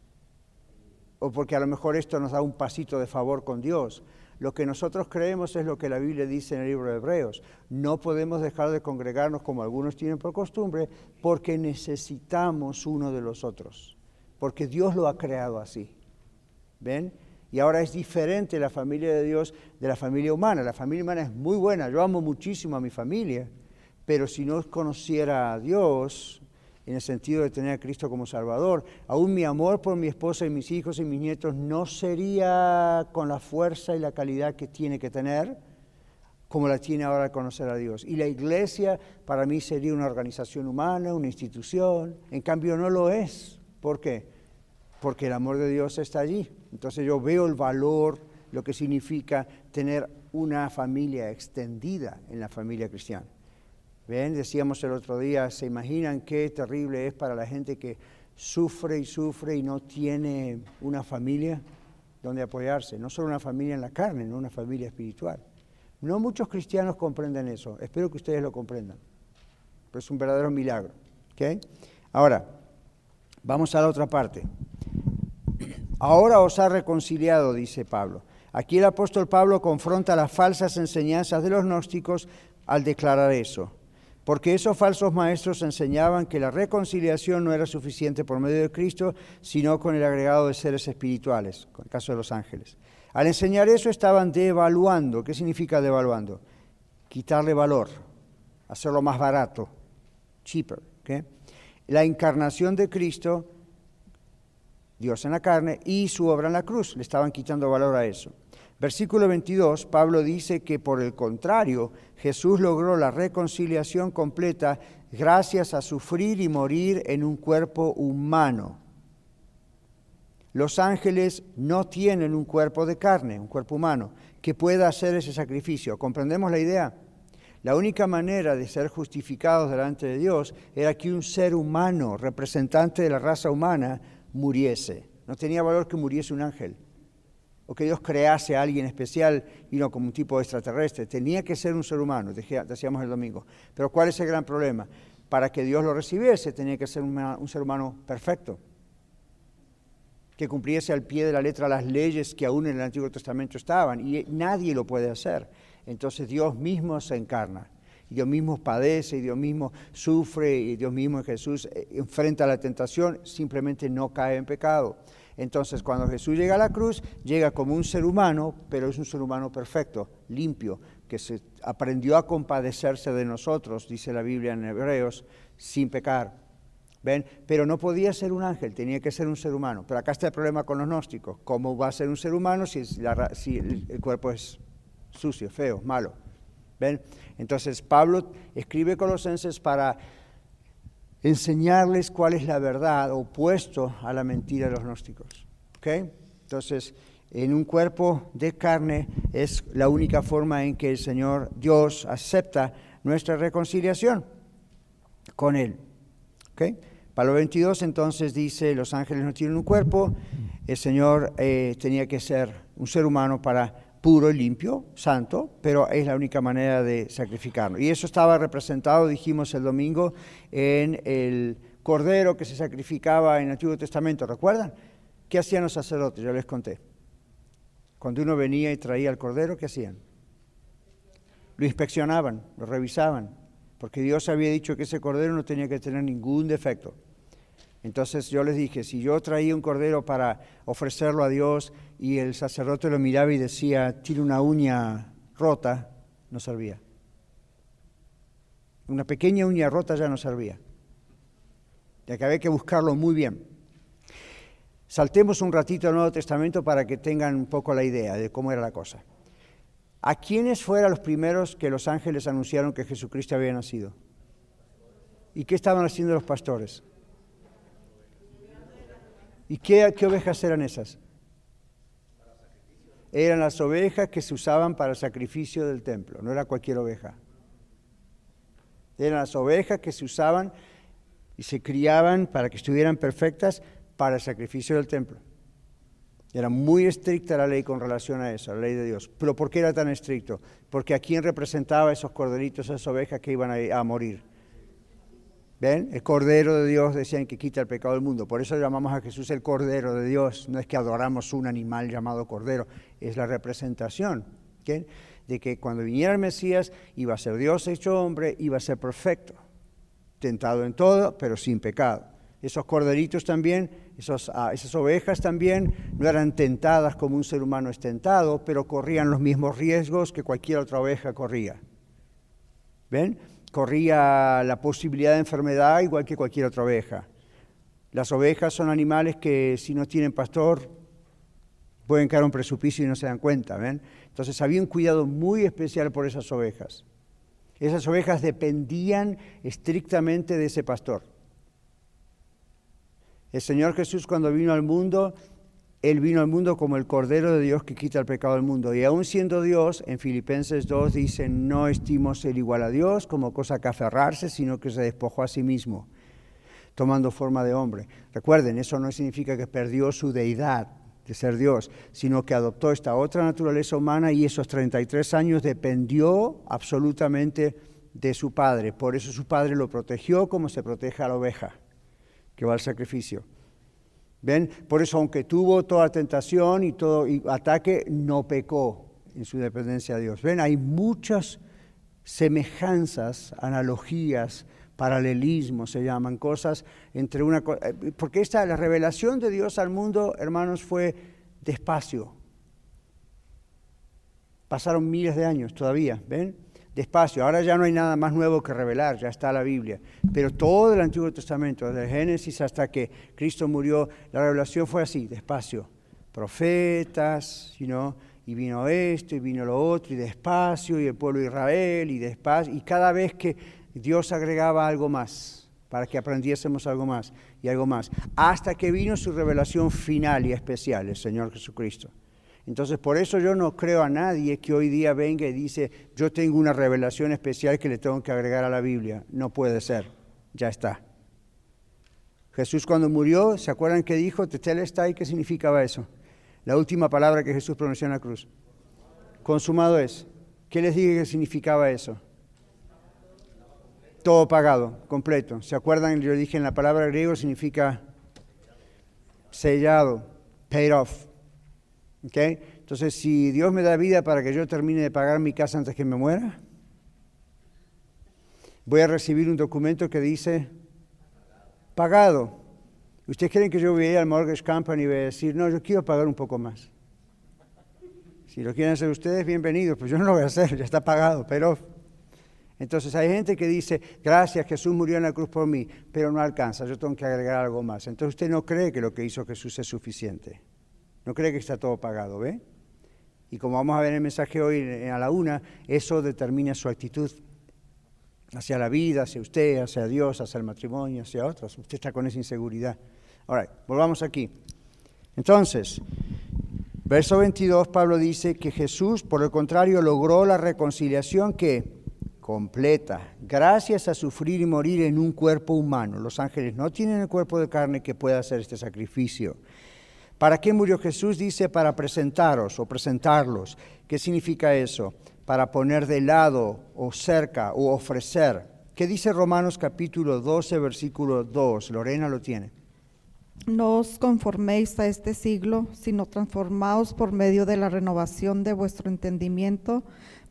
Speaker 2: o porque a lo mejor esto nos da un pasito de favor con Dios. Lo que nosotros creemos es lo que la Biblia dice en el libro de Hebreos. No podemos dejar de congregarnos como algunos tienen por costumbre porque necesitamos uno de los otros, porque Dios lo ha creado así. ¿Ven? Y ahora es diferente la familia de Dios de la familia humana. La familia humana es muy buena, yo amo muchísimo a mi familia, pero si no conociera a Dios, en el sentido de tener a Cristo como Salvador, aún mi amor por mi esposa y mis hijos y mis nietos no sería con la fuerza y la calidad que tiene que tener, como la tiene ahora al conocer a Dios. Y la iglesia para mí sería una organización humana, una institución, en cambio no lo es. ¿Por qué? Porque el amor de Dios está allí. Entonces yo veo el valor, lo que significa tener una familia extendida en la familia cristiana. ¿Ven? Decíamos el otro día, ¿se imaginan qué terrible es para la gente que sufre y sufre y no tiene una familia donde apoyarse? No solo una familia en la carne, no una familia espiritual. No muchos cristianos comprenden eso. Espero que ustedes lo comprendan. Pero es un verdadero milagro. ¿okay? Ahora, vamos a la otra parte. Ahora os ha reconciliado, dice Pablo. Aquí el apóstol Pablo confronta las falsas enseñanzas de los gnósticos al declarar eso porque esos falsos maestros enseñaban que la reconciliación no era suficiente por medio de Cristo, sino con el agregado de seres espirituales, con el caso de los ángeles. Al enseñar eso estaban devaluando. ¿Qué significa devaluando? Quitarle valor, hacerlo más barato, cheaper. La encarnación de Cristo, Dios en la carne, y su obra en la cruz, le estaban quitando valor a eso. Versículo 22, Pablo dice que por el contrario, Jesús logró la reconciliación completa gracias a sufrir y morir en un cuerpo humano. Los ángeles no tienen un cuerpo de carne, un cuerpo humano, que pueda hacer ese sacrificio. ¿Comprendemos la idea? La única manera de ser justificados delante de Dios era que un ser humano, representante de la raza humana, muriese. No tenía valor que muriese un ángel o que Dios crease a alguien especial y no como un tipo extraterrestre. Tenía que ser un ser humano, decíamos el domingo. Pero ¿cuál es el gran problema? Para que Dios lo recibiese tenía que ser un ser humano perfecto, que cumpliese al pie de la letra las leyes que aún en el Antiguo Testamento estaban, y nadie lo puede hacer. Entonces Dios mismo se encarna. Dios mismo padece, y Dios mismo sufre, y Dios mismo Jesús eh, enfrenta la tentación, simplemente no cae en pecado. Entonces, cuando Jesús llega a la cruz, llega como un ser humano, pero es un ser humano perfecto, limpio, que se aprendió a compadecerse de nosotros, dice la Biblia en Hebreos, sin pecar. ¿Ven? Pero no podía ser un ángel, tenía que ser un ser humano. Pero acá está el problema con los gnósticos. ¿Cómo va a ser un ser humano si, si el, cuerpo es sucio, feo, malo? ¿Ven? Entonces Pablo escribe Colosenses para enseñarles cuál es la verdad opuesto a la mentira de los gnósticos. ¿Okay? Entonces, en un cuerpo de carne es la única forma en que el Señor Dios acepta nuestra reconciliación con Él. ¿Okay? Pablo 22 entonces dice, los ángeles no tienen un cuerpo, el Señor eh, tenía que ser un ser humano para puro y limpio, santo, pero es la única manera de sacrificarlo. Y eso estaba representado, dijimos el domingo, en el cordero que se sacrificaba en el Antiguo Testamento. ¿Recuerdan? ¿Qué hacían los sacerdotes? Yo les conté. Cuando uno venía y traía el cordero, ¿qué hacían? Lo inspeccionaban, lo revisaban, porque Dios había dicho que ese cordero no tenía que tener ningún defecto. Entonces yo les dije, si yo traía un cordero para ofrecerlo a Dios y el sacerdote lo miraba y decía, tiene una uña rota, no servía. Una pequeña uña rota ya no servía. Y que había que buscarlo muy bien. Saltemos un ratito al Nuevo Testamento para que tengan un poco la idea de cómo era la cosa. ¿A quiénes fueron los primeros que los ángeles anunciaron que Jesucristo había nacido? ¿Y qué estaban haciendo los pastores? ¿Y qué, ovejas eran esas? Eran las ovejas que se usaban para el sacrificio del templo, no era cualquier oveja. Eran las ovejas que se usaban y se criaban para que estuvieran perfectas para el sacrificio del templo. Era muy estricta la ley con relación a eso, la ley de Dios. ¿Pero por qué era tan estricto? Porque a quién representaba esos corderitos, esas ovejas que iban a, a morir. ¿Ven? El Cordero de Dios decían que quita el pecado del mundo. Por eso llamamos a Jesús el Cordero de Dios. No es que adoramos un animal llamado Cordero, es la representación de que cuando viniera el Mesías iba a ser Dios hecho hombre, iba a ser perfecto, tentado en todo, pero sin pecado. Esos corderitos también, ah, esas ovejas también, no eran tentadas como un ser humano es tentado, pero corrían los mismos riesgos que cualquier otra oveja corría. ¿Ven? Corría la posibilidad de enfermedad igual que cualquier otra oveja. Las ovejas son animales que si no tienen pastor pueden caer a un precipicio y no se dan cuenta, ¿ven? Entonces había un cuidado muy especial por esas ovejas. Esas ovejas dependían estrictamente de ese pastor. El Señor Jesús cuando vino al mundo él vino al mundo como el Cordero de Dios que quita el pecado del mundo. Y aún siendo Dios, en Filipenses 2 dice, no estimo ser igual a Dios como cosa que aferrarse, sino que se despojó a sí mismo, tomando forma de hombre. Recuerden, eso no significa que perdió su deidad de ser Dios, sino que adoptó esta otra naturaleza humana y esos 33 años dependió absolutamente de su Padre. Por eso su Padre lo protegió como se protege a la oveja que va al sacrificio. ¿Ven? Por eso, aunque tuvo toda tentación y todo ataque, no pecó en su dependencia a Dios. ¿Ven? Hay muchas semejanzas, analogías, paralelismos se llaman, cosas entre una cosa. Eh, porque esta, la revelación de Dios al mundo, hermanos, fue despacio. Pasaron miles de años todavía, ¿ven? Despacio. Ahora ya no hay nada más nuevo que revelar, ya está la Biblia. Pero todo el Antiguo Testamento, desde Génesis hasta que Cristo murió, la revelación fue así, despacio. Profetas, y vino esto, y vino lo otro, y despacio, y el pueblo de Israel, y despacio. Y cada vez que Dios agregaba algo más, para que aprendiésemos algo más, y algo más, hasta que vino su revelación final y especial, el Señor Jesucristo. Entonces, por eso yo no creo a nadie que hoy día venga y dice, yo tengo una revelación especial que le tengo que agregar a la Biblia. No puede ser, ya está. Jesús cuando murió, ¿se acuerdan que dijo, Tetelestai? ¿Qué significaba eso? La última palabra que Jesús pronunció en la cruz. Consumado es. ¿Qué les dije que significaba eso? Todo pagado, completo. ¿Se acuerdan? Yo dije en la palabra griego significa sellado, paid off. Entonces, si Dios me da vida para que yo termine de pagar mi casa antes que me muera, voy a recibir un documento que dice pagado. ¿Ustedes creen que yo voy a ir al mortgage company y voy a decir, no, yo quiero pagar un poco más? Si lo quieren hacer ustedes, bienvenidos, pues yo no lo voy a hacer, ya está pagado, pero... Entonces hay gente que dice, gracias, Jesús murió en la cruz por mí, pero no alcanza, yo tengo que agregar algo más. Entonces usted no cree que lo que hizo Jesús es suficiente. No cree que está todo pagado, ¿ve? Y como vamos a ver en el mensaje hoy a la una, eso determina su actitud hacia la vida, hacia usted, hacia Dios, hacia el matrimonio, hacia otros. Usted está con esa inseguridad. Ahora, volvamos aquí. Entonces, verso 22, Pablo dice que Jesús, por el contrario, logró la reconciliación que completa, gracias a sufrir y morir en un cuerpo humano. Los ángeles no tienen el cuerpo de carne que pueda hacer este sacrificio. ¿Para qué murió Jesús? Dice para presentaros o presentarlos. ¿Qué significa eso? Para poner de lado o cerca o ofrecer. ¿Qué dice Romanos capítulo 12, versículo 2? Lorena lo tiene.
Speaker 3: No os conforméis a este siglo, sino transformaos por medio de la renovación de vuestro entendimiento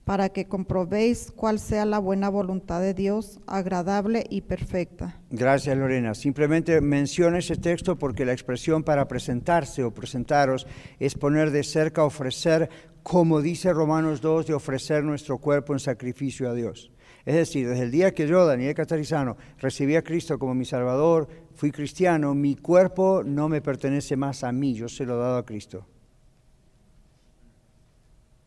Speaker 3: para que comprobéis cuál sea la buena voluntad de Dios, agradable y perfecta.
Speaker 2: Gracias, Lorena. Simplemente menciono ese texto porque la expresión para presentarse o presentaros es poner de cerca, ofrecer, como dice Romanos 2, de ofrecer nuestro cuerpo en sacrificio a Dios. Es decir, desde el día que yo, Daniel Catarizano, recibí a Cristo como mi Salvador, fui cristiano, mi cuerpo no me pertenece más a mí, yo se lo he dado a Cristo.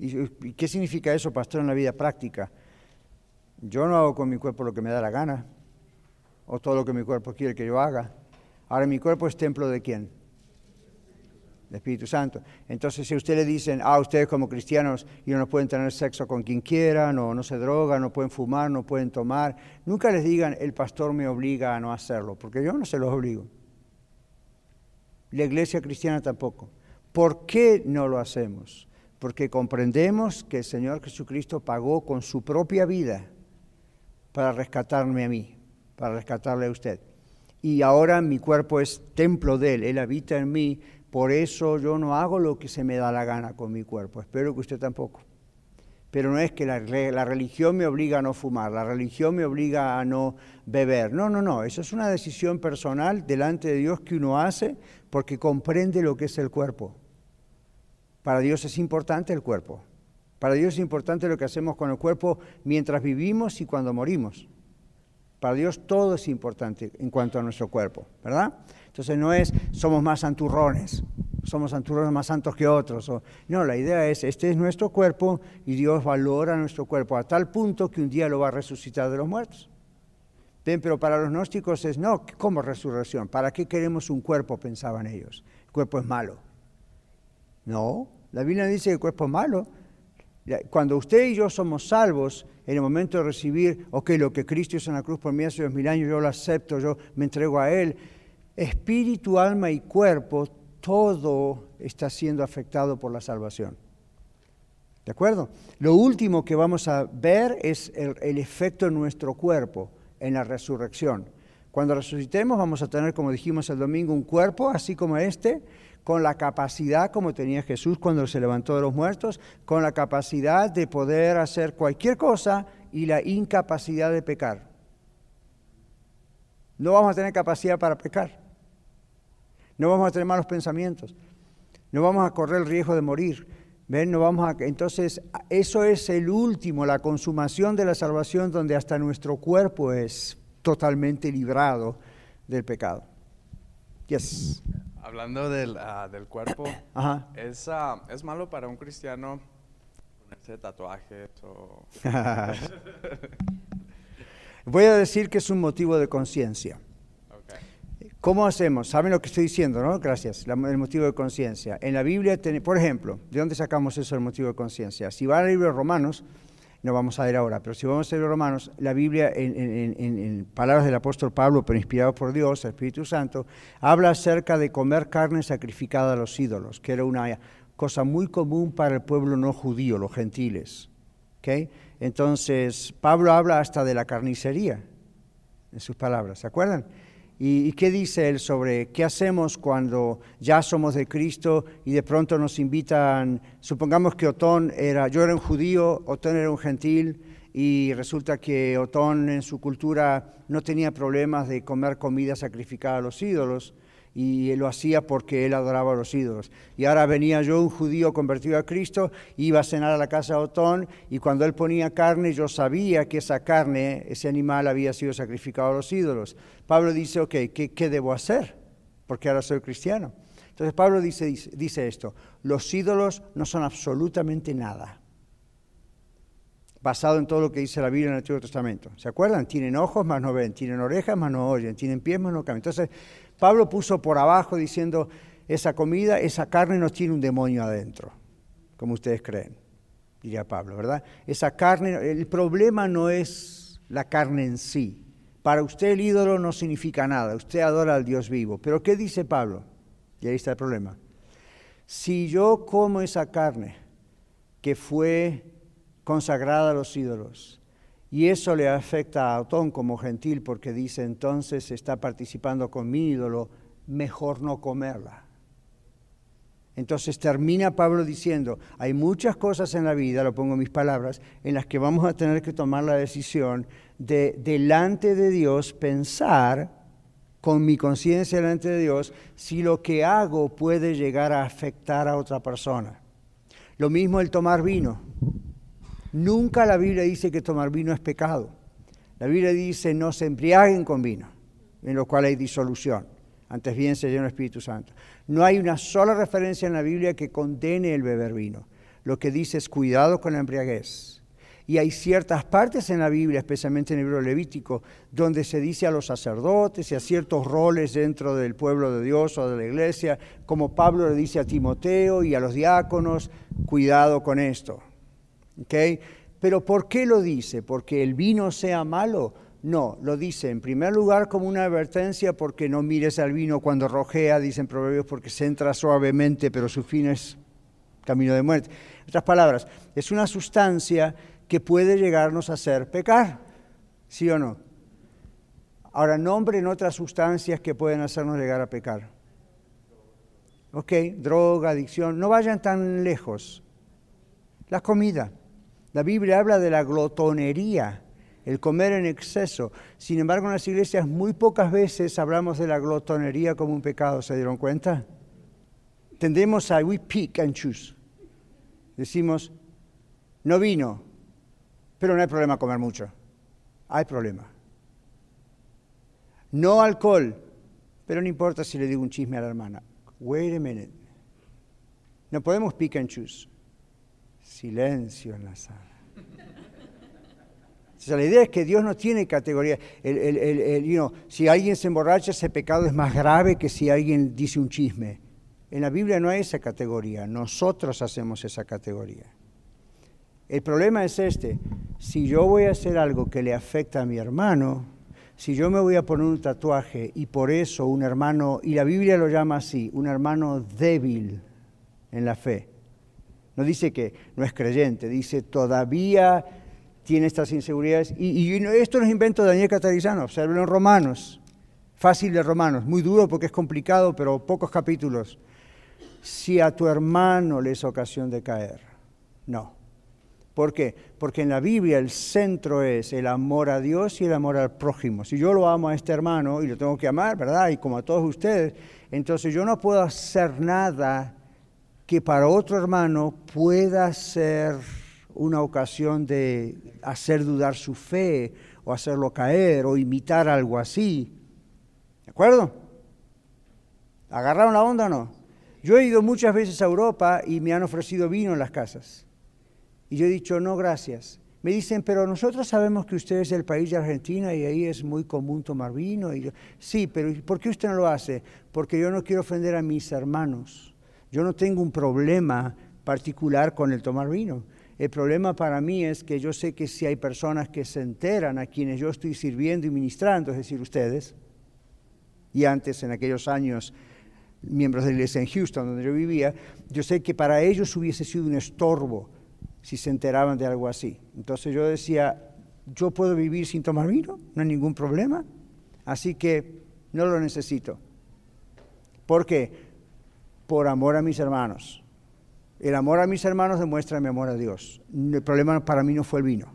Speaker 2: ¿Y qué significa eso, pastor, en la vida práctica? Yo no hago con mi cuerpo lo que me da la gana, o todo lo que mi cuerpo quiere que yo haga. Ahora, mi cuerpo es templo de quién? Del Espíritu Santo. Entonces, si a usted le dicen, ah, ustedes como cristianos y no pueden tener sexo con quien quieran, o no se drogan, no pueden fumar, no pueden tomar, nunca les digan, el pastor me obliga a no hacerlo, porque yo no se los obligo. La iglesia cristiana tampoco. ¿Por qué no lo hacemos? Porque comprendemos que el Señor Jesucristo pagó con su propia vida para rescatarme a mí, para rescatarle a usted. Y ahora mi cuerpo es templo de Él, Él habita en mí, por eso yo no hago lo que se me da la gana con mi cuerpo. Espero que usted tampoco. Pero no es que la, la, religión me obliga a no fumar, la religión me obliga a no beber. No, no, no. Eso es una decisión personal delante de Dios que uno hace porque comprende lo que es el cuerpo. Para Dios es importante el cuerpo. Para Dios es importante lo que hacemos con el cuerpo mientras vivimos y cuando morimos. Para Dios todo es importante en cuanto a nuestro cuerpo, ¿verdad? Entonces no es somos más santurrones, somos santurrones más santos que otros. no, la idea es, este es nuestro cuerpo y Dios valora nuestro cuerpo a tal punto que un día lo va a resucitar de los muertos. pero para los gnósticos es, no, ¿cómo resurrección? ¿Para qué queremos un cuerpo? Pensaban ellos. El cuerpo es malo. No, la Biblia dice que el cuerpo es malo. Cuando usted y yo somos salvos, en el momento de recibir, ok, lo que Cristo hizo en la cruz por mí hace dos mil años, yo lo acepto, yo me entrego a Él. Espíritu, alma y cuerpo, todo está siendo afectado por la salvación. ¿De acuerdo? Lo último que vamos a ver es el, el efecto en nuestro cuerpo, en la resurrección. Cuando resucitemos vamos a tener, como dijimos el domingo, un cuerpo así como este, con la capacidad, como tenía Jesús cuando se levantó de los muertos, con la capacidad de poder hacer cualquier cosa y la incapacidad de pecar. No vamos a tener capacidad para pecar. No vamos a tener malos pensamientos. No vamos a correr el riesgo de morir. ¿Ven? No vamos a... Entonces, eso es el último, la consumación de la salvación, donde hasta nuestro cuerpo es totalmente librado del pecado. Yes.
Speaker 4: Hablando del, ah, del cuerpo, ¿es, ah, ¿es malo para un cristiano ponerse tatuajes o...?
Speaker 2: Voy a decir que es un motivo de conciencia. ¿Cómo hacemos? ¿Saben lo que estoy diciendo, no? Gracias. el motivo de conciencia. En la Biblia, por ejemplo, ¿de dónde sacamos eso del motivo de conciencia? Si va al libro de Romanos, no vamos a ver ahora, pero si vamos a ver Romanos, la Biblia, en, palabras del apóstol Pablo, pero inspirado por Dios, el Espíritu Santo, habla acerca de comer carne sacrificada a los ídolos, que era una cosa muy común para el pueblo no judío, los gentiles. ¿okay? Entonces, Pablo habla hasta de la carnicería, en sus palabras, ¿se acuerdan? ¿Y, qué dice él sobre qué hacemos cuando ya somos de Cristo y de pronto nos invitan? Supongamos que Otón era, yo era un judío, Otón era un gentil y resulta que Otón en su cultura no tenía problemas de comer comida sacrificada a los ídolos y lo hacía porque él adoraba a los ídolos. Y ahora venía yo, un judío convertido a Cristo, iba a cenar a la casa de Otón y cuando él ponía carne yo sabía que esa carne, ese animal había sido sacrificado a los ídolos. Pablo dice, ok, ¿qué, debo hacer? Porque ahora soy cristiano. Entonces Pablo dice, esto, los ídolos no son absolutamente nada basado en todo lo que dice la Biblia en el Antiguo Testamento. ¿Se acuerdan? Tienen ojos, más no ven, tienen orejas, más no oyen, tienen pies, más no caminan. Entonces, Pablo puso por abajo diciendo, esa comida, esa carne no tiene un demonio adentro, como ustedes creen, diría Pablo, ¿verdad? Esa carne, el problema no es la carne en sí. Para usted el ídolo no significa nada, usted adora al Dios vivo. Pero ¿qué dice Pablo? Y ahí está el problema. Si yo como esa carne que fue consagrada a los ídolos, y eso le afecta a Otón como gentil porque dice entonces está participando con mi ídolo, mejor no comerla. Entonces termina Pablo diciendo, hay muchas cosas en la vida, lo pongo en mis palabras, en las que vamos a tener que tomar la decisión de delante de Dios pensar con mi conciencia delante de Dios si lo que hago puede llegar a afectar a otra persona. Lo mismo el tomar vino. Nunca la Biblia dice que tomar vino es pecado. La Biblia dice no se embriaguen con vino, en lo cual hay disolución. Antes bien se llena el Espíritu Santo. No hay una sola referencia en la Biblia que condene el beber vino. Lo que dice es cuidado con la embriaguez. Y hay ciertas partes en la Biblia, especialmente en el libro levítico, donde se dice a los sacerdotes y a ciertos roles dentro del pueblo de Dios o de la iglesia, como Pablo le dice a Timoteo y a los diáconos, cuidado con esto. Pero ¿por qué lo dice? ¿Porque el vino sea malo? No, lo dice en primer lugar como una advertencia porque no mires al vino cuando rojea, dicen proverbios, porque se entra suavemente, pero su fin es camino de muerte. En otras palabras, es una sustancia que puede llegarnos a hacer pecar, ¿sí o no? Ahora, nombren otras sustancias que pueden hacernos llegar a pecar. Ok, droga, adicción, no vayan tan lejos. La comida. La Biblia habla de la glotonería, el comer en exceso. Sin embargo, en las iglesias muy pocas veces hablamos de la glotonería como un pecado, ¿se dieron cuenta? Tendemos a we pick and choose. Decimos, no vino, pero no hay problema comer mucho. Hay problema. No alcohol, pero no importa si le digo un chisme a la hermana. Wait a minute. No podemos pick and choose. Silencio en la sala. O sea, la idea es que Dios no tiene categoría. si alguien se emborracha, ese pecado es más grave que si alguien dice un chisme. En la Biblia no hay esa categoría, nosotros hacemos esa categoría. El problema es este, si yo voy a hacer algo que le afecta a mi hermano, si yo me voy a poner un tatuaje y por eso un hermano, y la Biblia lo llama así, un hermano débil en la fe, no dice que no es creyente, dice todavía tiene estas inseguridades. Y, esto no es invento de Daniel Catarizano, observen en Romanos, fácil de Romanos, muy duro porque es complicado, pero pocos capítulos. Si a tu hermano le es ocasión de caer, no. ¿Por qué? Porque en la Biblia el centro es el amor a Dios y el amor al prójimo. Si yo lo amo a este hermano y lo tengo que amar, ¿verdad? Y como a todos ustedes, entonces yo no puedo hacer nada que para otro hermano pueda ser una ocasión de hacer dudar su fe o hacerlo caer o imitar algo así. ¿De acuerdo? ¿Agarraron la onda o no? Yo he ido muchas veces a Europa y me han ofrecido vino en las casas. Y yo he dicho, no, gracias. Me dicen, pero nosotros sabemos que usted es del país de Argentina y ahí es muy común tomar vino. Y yo, sí, pero ¿por qué usted no lo hace? Porque yo no quiero ofender a mis hermanos. Yo no tengo un problema particular con el tomar vino. El problema para mí es que yo sé que si hay personas que se enteran a quienes yo estoy sirviendo y ministrando, es decir, ustedes, y antes en aquellos años miembros de la iglesia en Houston, donde yo vivía, yo sé que para ellos hubiese sido un estorbo si se enteraban de algo así. Entonces yo decía, yo puedo vivir sin tomar vino, no hay ningún problema, así que no lo necesito. ¿Por qué? Por amor a mis hermanos. El amor a mis hermanos demuestra mi amor a Dios. El problema para mí no fue el vino.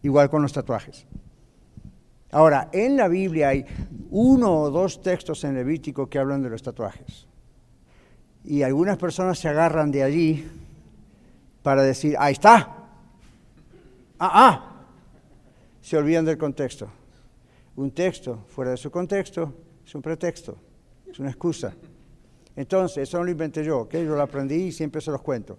Speaker 2: Igual con los tatuajes. Ahora, en la Biblia hay uno o dos textos en Levítico que hablan de los tatuajes. Y algunas personas se agarran de allí para decir, ahí está. Ah, ah. Se olvidan del contexto. Un texto fuera de su contexto es un pretexto, es una excusa. Entonces, eso no lo inventé yo, yo lo aprendí y siempre se los cuento.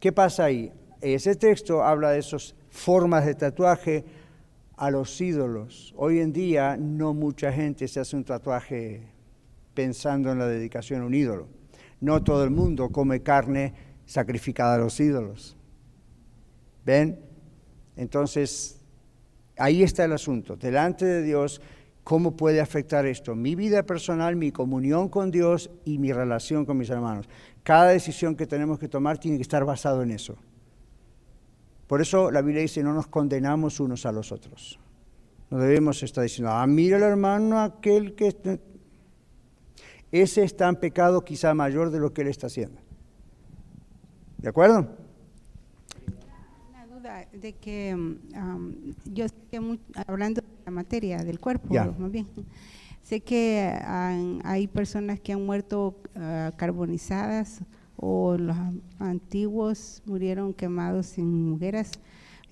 Speaker 2: ¿Qué pasa ahí? Ese texto habla de esas formas de tatuaje a los ídolos. Hoy en día no mucha gente se hace un tatuaje pensando en la dedicación a un ídolo. No todo el mundo come carne sacrificada a los ídolos. ¿Ven? Entonces, ahí está el asunto. Delante de Dios, ¿cómo puede afectar esto? Mi vida personal, mi comunión con Dios y mi relación con mis hermanos. Cada decisión que tenemos que tomar tiene que estar basado en eso. Por eso la Biblia dice, no nos condenamos unos a los otros. No debemos estar diciendo, ah, mira el hermano aquel que... Ese está en pecado quizá mayor de lo que él está haciendo. ¿De acuerdo?
Speaker 5: Una duda de que um, yo sé que hablando la materia del cuerpo, más bien, sé que hay personas que han muerto uh, carbonizadas o los antiguos murieron quemados en hogueras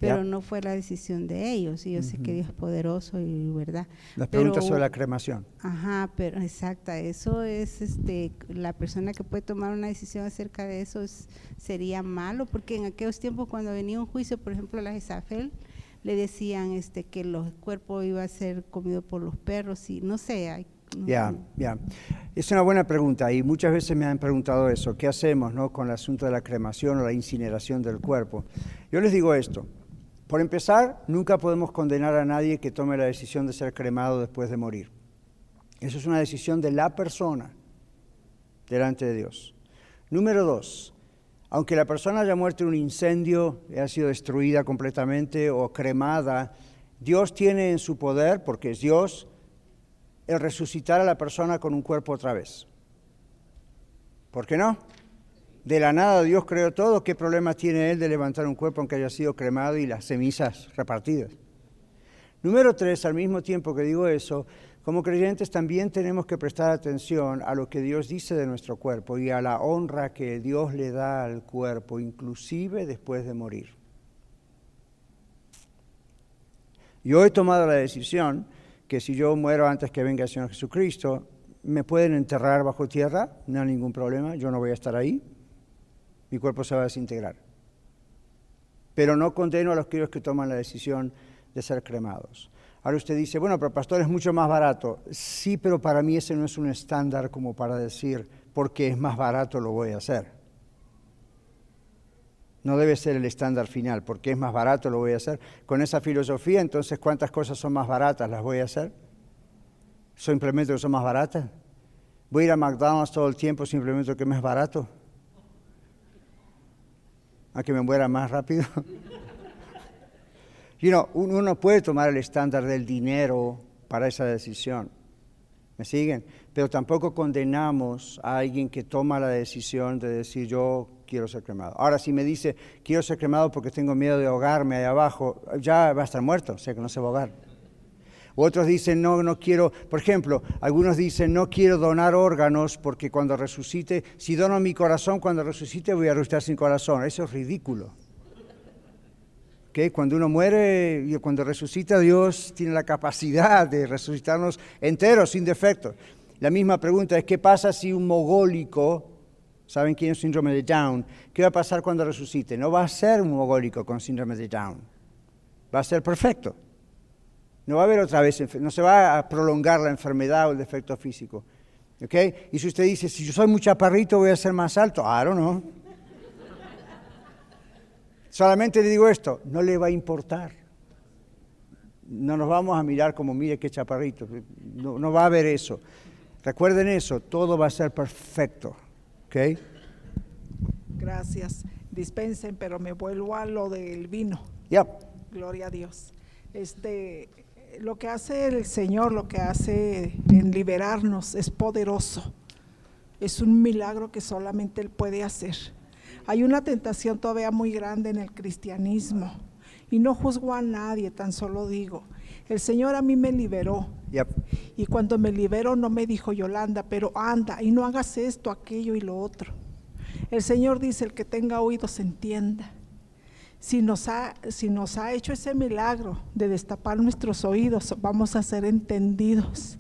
Speaker 5: pero no fue la decisión de ellos. Y yo sé que Dios es poderoso y verdad.
Speaker 2: La pregunta sobre la cremación.
Speaker 5: Ajá, pero exacta, eso es este la persona que puede tomar una decisión acerca de eso sería malo, porque en aquellos tiempos cuando venía un juicio, por ejemplo, la Jezafel, le decían este que los cuerpos iba a ser comido por los perros y no sé,
Speaker 2: ya, ya. Es una buena pregunta y muchas veces me han preguntado eso, ¿qué hacemos no, con el asunto de la cremación o la incineración del cuerpo? Yo les digo esto, por empezar, nunca podemos condenar a nadie que tome la decisión de ser cremado después de morir. Eso es una decisión de la persona delante de Dios. Número dos, aunque la persona haya muerto en un incendio, haya sido destruida completamente o cremada, Dios tiene en su poder, porque es Dios, el resucitar a la persona con un cuerpo otra vez. ¿Por qué no? De la nada Dios creó todo. ¿Qué problema tiene Él de levantar un cuerpo aunque haya sido cremado y las cenizas repartidas? Número tres, al mismo tiempo que digo eso, como creyentes también tenemos que prestar atención a lo que Dios dice de nuestro cuerpo y a la honra que Dios le da al cuerpo, inclusive después de morir. Yo he tomado la decisión que si yo muero antes que venga el Señor Jesucristo, me pueden enterrar bajo tierra, no hay ningún problema, yo no voy a estar ahí, mi cuerpo se va a desintegrar. Pero no condeno a los que toman la decisión de ser cremados. Ahora usted dice, bueno, pero pastor es mucho más barato. Sí, pero para mí ese no es un estándar como para decir, porque es más barato lo voy a hacer. No debe ser el estándar final, porque es más barato lo voy a hacer. Con esa filosofía, entonces, ¿cuántas cosas son más baratas las voy a hacer? ¿Simplemente que son más baratas? ¿Voy a ir a McDonald's todo el tiempo simplemente que es más barato? ¿A que me muera más rápido? uno puede tomar el estándar del dinero para esa decisión. ¿Me siguen? Pero tampoco condenamos a alguien que toma la decisión de decir yo quiero ser cremado. Ahora, si me dice quiero ser cremado porque tengo miedo de ahogarme ahí abajo, ya va a estar muerto, o sea que no se va a ahogar. Otros dicen, no, no quiero, por ejemplo, algunos dicen, no quiero donar órganos porque cuando resucite, si dono mi corazón, cuando resucite voy a resucitar sin corazón. Eso es ridículo. Cuando uno muere y cuando resucita, Dios tiene la capacidad de resucitarnos enteros, sin defectos. La misma pregunta es, ¿qué pasa si un mogólico, saben quién es síndrome de Down, qué va a pasar cuando resucite? No va a ser un mogólico con síndrome de Down, va a ser perfecto. No va a haber otra vez, no se va a prolongar la enfermedad o el defecto físico. Y si usted dice, si yo soy muy chaparrito, voy a ser más alto, I don't know. Solamente le digo esto, no le va a importar. No nos vamos a mirar como, mire qué chaparrito. No, no va a haber eso. Recuerden eso, todo va a ser perfecto. ¿Ok?
Speaker 6: Gracias. Dispensen, pero me vuelvo a lo del vino.
Speaker 2: Ya.
Speaker 6: Gloria a Dios. Este, lo que hace el Señor, lo que hace en liberarnos es poderoso. Es un milagro que solamente Él puede hacer. Hay una tentación todavía muy grande en el cristianismo. Y no juzgo a nadie, tan solo digo, el Señor a mí me liberó. Y cuando me liberó no me dijo Yolanda, pero anda y no hagas esto, aquello y lo otro. El Señor dice, el que tenga oídos entienda. Si nos, ha, si nos ha hecho ese milagro de destapar nuestros oídos, vamos a ser entendidos.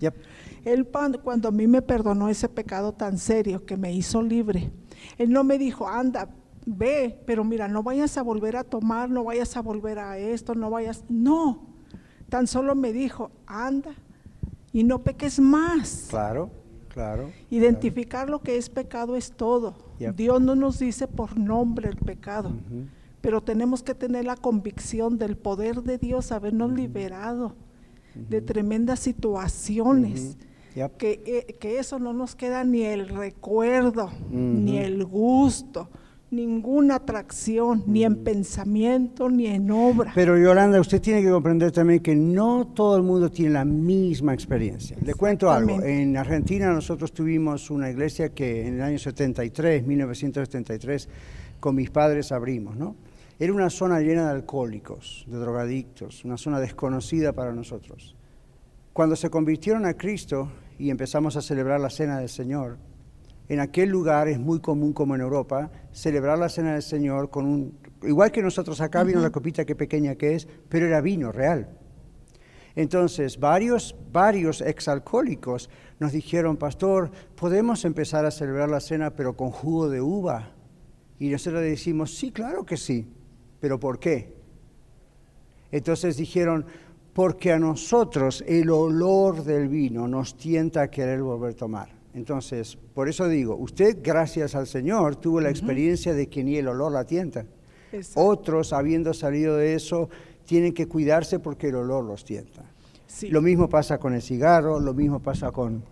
Speaker 6: Él cuando a mí me perdonó ese pecado tan serio que me hizo libre, Él no me dijo, anda, ve, pero mira, no vayas a volver a tomar, no vayas a volver a esto, no vayas, no, tan solo me dijo, anda y no peques más.
Speaker 2: Claro, claro.
Speaker 6: Identificar lo que es pecado es todo. Dios no nos dice por nombre el pecado, pero tenemos que tener la convicción del poder de Dios, habernos liberado de tremendas situaciones. Que, eh, que, eso no nos queda ni el recuerdo, ni el gusto, ninguna atracción, ni en pensamiento, ni en obra.
Speaker 2: Pero Yolanda, usted tiene que comprender también que no todo el mundo tiene la misma experiencia. Le cuento algo, en Argentina nosotros tuvimos una iglesia que en el año 73, 1973, con mis padres abrimos, ¿no? Era una zona llena de alcohólicos, de drogadictos, una zona desconocida para nosotros. Cuando se convirtieron a Cristo y empezamos a celebrar la cena del Señor, en aquel lugar es muy común como en Europa celebrar la cena del Señor con un, igual que nosotros acá vino la copita que pequeña que es, pero era vino real. Entonces, varios, varios exalcohólicos nos dijeron, pastor, podemos empezar a celebrar la cena pero con jugo de uva. Y nosotros le decimos, sí, claro que sí, pero ¿por qué? Entonces dijeron, porque a nosotros el olor del vino nos tienta a querer volver a tomar. Entonces, por eso digo, usted, gracias al Señor, tuvo la experiencia de que ni el olor la tienta. Otros, habiendo salido de eso, tienen que cuidarse porque el olor los tienta. Lo mismo pasa con el cigarro, lo mismo pasa con...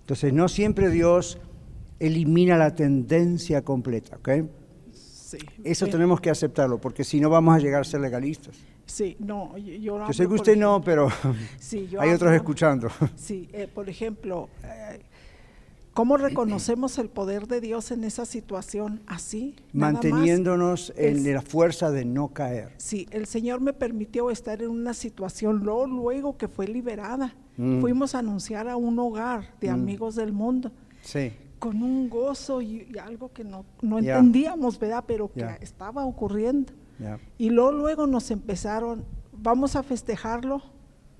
Speaker 2: Entonces, no siempre Dios elimina la tendencia completa, ¿ok? Eso tenemos que aceptarlo, porque si no vamos a llegar a ser legalistas.
Speaker 6: Sí, no, yo,
Speaker 2: yo sé que usted no, pero hay otros escuchando.
Speaker 6: Sí, eh, por ejemplo, eh, ¿cómo reconocemos el poder de Dios en esa situación así?
Speaker 2: Manteniéndonos en la fuerza de no caer.
Speaker 6: Sí, el Señor me permitió estar en una situación, luego, luego que fue liberada, mm. fuimos a anunciar a un hogar de mm. amigos del mundo.
Speaker 2: Sí
Speaker 6: con un gozo y, algo que no, entendíamos, ¿verdad? Pero que estaba ocurriendo. Y luego, luego nos empezaron, vamos a festejarlo,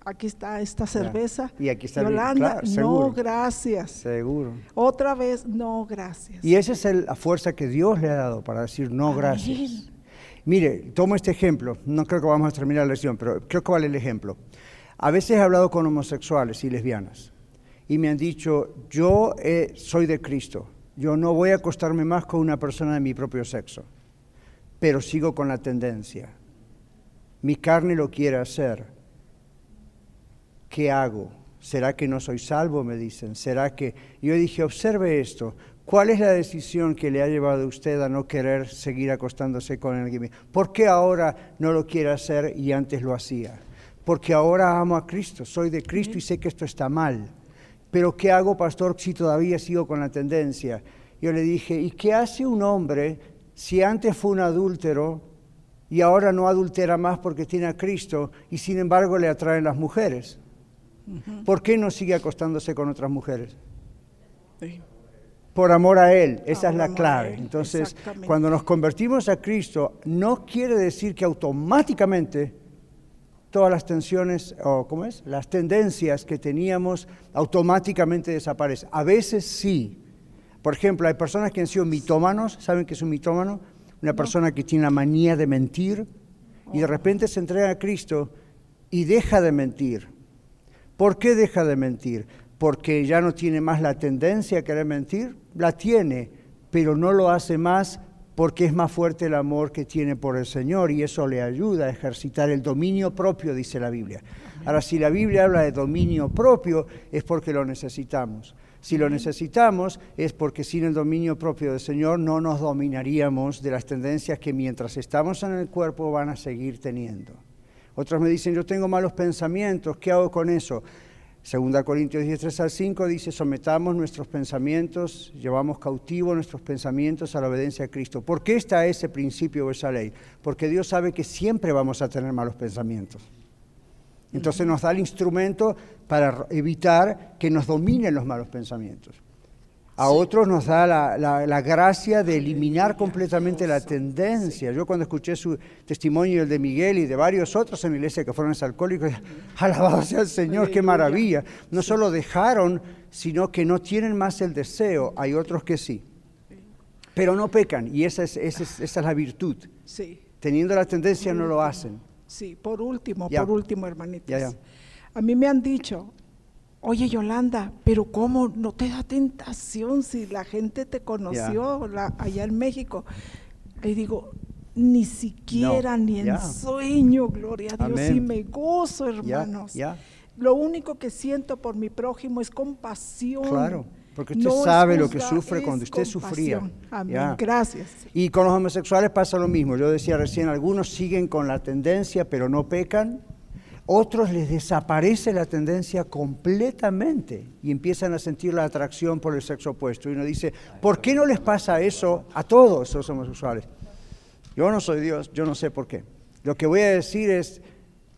Speaker 6: aquí está esta cerveza.
Speaker 2: Y aquí está
Speaker 6: Yolanda, no gracias.
Speaker 2: Seguro.
Speaker 6: Otra vez, no gracias.
Speaker 2: Y esa es la fuerza que Dios le ha dado para decir no gracias. Mire, tomo este ejemplo, no creo que vamos a terminar la lección, pero creo que vale el ejemplo. A veces he hablado con homosexuales y lesbianas y me han dicho, yo eh, soy de Cristo, yo no voy a acostarme más con una persona de mi propio sexo, pero sigo con la tendencia. Mi carne lo quiere hacer. ¿Qué hago? ¿Será que no soy salvo? Me dicen. ¿Será que... Yo dije, observe esto. ¿Cuál es la decisión que le ha llevado a usted a no querer seguir acostándose con alguien? ¿Por qué ahora no lo quiere hacer y antes lo hacía? Porque ahora amo a Cristo, soy de Cristo y sé que esto está mal. Pero ¿qué hago, pastor, si todavía sigo con la tendencia? Yo le dije, ¿y qué hace un hombre si antes fue un adúltero y ahora no adultera más porque tiene a Cristo y sin embargo le atraen las mujeres? ¿Por qué no sigue acostándose con otras mujeres? Por amor a Él, esa es la clave. Entonces, cuando nos convertimos a Cristo, no quiere decir que automáticamente todas las tensiones, o ¿cómo es? Las tendencias que teníamos automáticamente desaparecen. A veces sí. Por ejemplo, hay personas que han sido mitómanos, ¿saben qué es un mitómano? Una persona que tiene la manía de mentir y de oh. repente se entrega a Cristo y deja de mentir. ¿Por qué deja de mentir? Porque ya no tiene más la tendencia a querer mentir, la tiene, pero no lo hace más porque es más fuerte el amor que tiene por el Señor y eso le ayuda a ejercitar el dominio propio, dice la Biblia. Ahora, si la Biblia habla de dominio propio, es porque lo necesitamos. Si lo necesitamos, es porque sin el dominio propio del Señor no nos dominaríamos de las tendencias que mientras estamos en el cuerpo van a seguir teniendo. Otros me dicen, yo tengo malos pensamientos, ¿qué hago con eso? Segunda Corintios 10, al 5 dice, sometamos nuestros pensamientos, llevamos cautivo nuestros pensamientos a la obediencia a Cristo. ¿Por qué está ese principio o esa ley? Porque Dios sabe que siempre vamos a tener malos pensamientos. Entonces nos da el instrumento para evitar que nos dominen los malos pensamientos. A otros nos da la, gracia de eliminar completamente la tendencia. Yo cuando escuché su testimonio, el de Miguel y de varios otros en la iglesia que fueron alcohólicos, alabado sea el Señor, qué maravilla. No solo dejaron, sino que no tienen más el deseo. Hay otros que sí. Pero no pecan y esa es, esa es, la virtud. Teniendo la tendencia no lo hacen.
Speaker 6: Sí, por último, por último, hermanitas. A mí me han dicho, Oye, Yolanda, pero ¿cómo no te da tentación si la gente te conoció allá en México? Le digo, ni siquiera, ni en sueño, gloria a Dios, y me gozo, hermanos. Lo único que siento por mi prójimo es compasión.
Speaker 2: Claro, porque usted sabe lo que sufre cuando usted sufría.
Speaker 6: Amén, gracias.
Speaker 2: Y con los homosexuales pasa lo mismo. Yo decía recién, algunos siguen con la tendencia, pero no pecan otros les desaparece la tendencia completamente y empiezan a sentir la atracción por el sexo opuesto. Y uno dice, ¿por qué no les pasa eso a todos los homosexuales? Yo no soy Dios, yo no sé por qué. Lo que voy a decir es,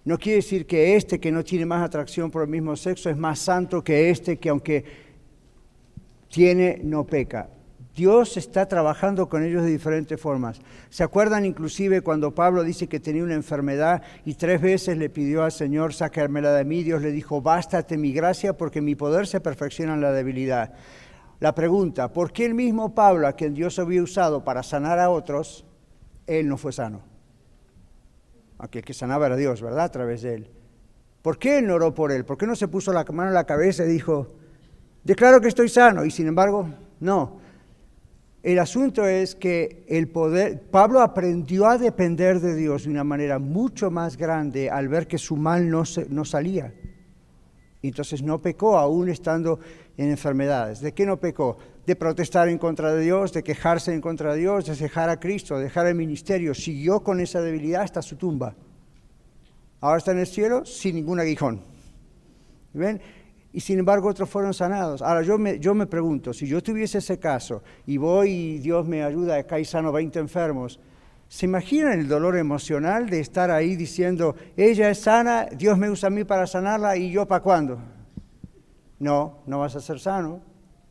Speaker 2: no quiere decir que este que no tiene más atracción por el mismo sexo es más santo que este que aunque tiene, no peca. Dios está trabajando con ellos de diferentes formas. ¿Se acuerdan inclusive cuando Pablo dice que tenía una enfermedad y tres veces le pidió al Señor, sácamela de mí? Dios le dijo, bástate mi gracia porque mi poder se perfecciona en la debilidad. La pregunta, ¿por qué el mismo Pablo, a quien Dios había usado para sanar a otros, él no fue sano? Aquel que sanaba era Dios, ¿verdad? A través de él. ¿Por qué él no oró por él? ¿Por qué no se puso la mano en la cabeza y dijo, declaro que estoy sano? Y sin embargo, no. El asunto es que el poder, Pablo aprendió a depender de Dios de una manera mucho más grande al ver que su mal no, no salía. Entonces no pecó aún estando en enfermedades. ¿De qué no pecó? de protestar en contra de Dios, de quejarse en contra de Dios, de dejar a Cristo, de dejar el ministerio. Siguió con esa debilidad hasta su tumba. Ahora está en el cielo sin ningún aguijón. ¿Ven? Y sin embargo otros fueron sanados. Ahora yo me, yo me pregunto, si yo tuviese ese caso y voy y Dios me ayuda, acá y sano 20 enfermos, ¿se imaginan el dolor emocional de estar ahí diciendo, ella es sana, Dios me usa a mí para sanarla y yo para cuándo? No, no vas a ser sano.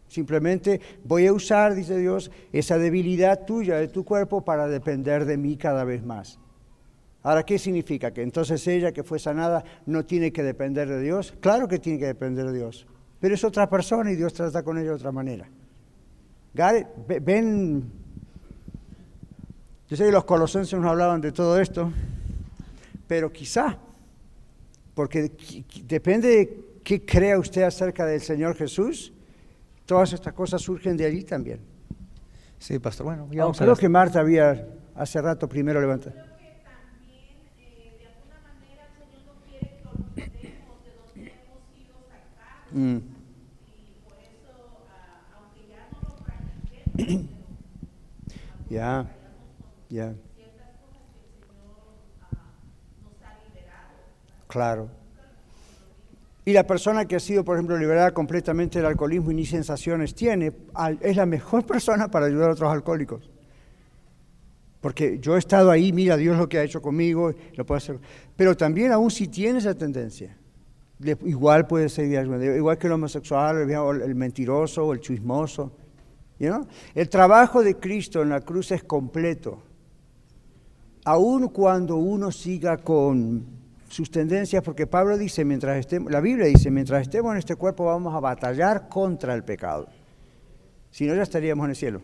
Speaker 2: Simplemente voy a usar, dice Dios, esa debilidad tuya de tu cuerpo para depender de mí cada vez más. Ahora, ¿qué significa? Que entonces ella que fue sanada no tiene que depender de Dios. Claro que tiene que depender de Dios, pero es otra persona y Dios trata con ella de otra manera. Ven, yo sé que los colosenses nos hablaban de todo esto, pero quizá, porque depende de qué crea usted acerca del Señor Jesús, todas estas cosas surgen de allí también.
Speaker 7: Sí, pastor. Bueno,
Speaker 2: ya vamos Creo que Marta había hace rato primero levantado. Mm. Ya, ya. Claro. Y la persona que ha sido, por ejemplo, liberada completamente del alcoholismo y ni sensaciones tiene, es la mejor persona para ayudar a otros alcohólicos. Porque yo he estado ahí, mira Dios lo que ha hecho conmigo, lo hacer. Pero también aún si tiene esa tendencia, igual puede ser igual que el homosexual, el, mentiroso o el chismoso. El trabajo de Cristo en la cruz es completo. Aun cuando uno siga con sus tendencias, porque Pablo dice, mientras estemos, la Biblia dice, mientras estemos en este cuerpo vamos a batallar contra el pecado. Si no, ya estaríamos en el cielo.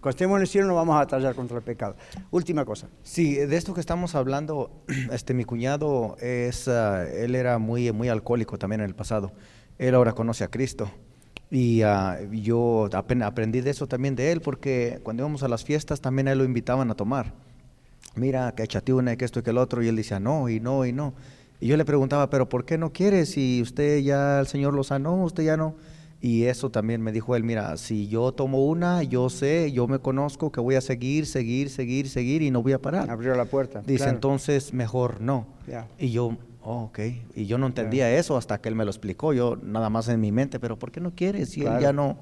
Speaker 2: Cuando estemos en el cielo no vamos a batallar contra el pecado. Última cosa.
Speaker 7: Sí, de esto que estamos hablando, este, mi cuñado, es, ah, él era muy, muy alcohólico también en el pasado. Él ahora conoce a Cristo. Y ah, yo aprendí de eso también de él, porque cuando íbamos a las fiestas también a él lo invitaban a tomar mira, que échate una, que esto y que el otro, y él decía, no, y no, y no. Y yo le preguntaba, pero ¿por qué no quiere? Si usted ya, el Señor lo sanó, usted ya no. Y eso también me dijo él, mira, si yo tomo una, yo sé, yo me conozco que voy a seguir, seguir, seguir, seguir y no voy a parar.
Speaker 2: Abrió la puerta.
Speaker 7: Dice, entonces mejor no. Y yo, oh, ok. Y yo no entendía eso hasta que él me lo explicó. Yo nada más en mi mente, pero ¿por qué no quiere? Si él ya no...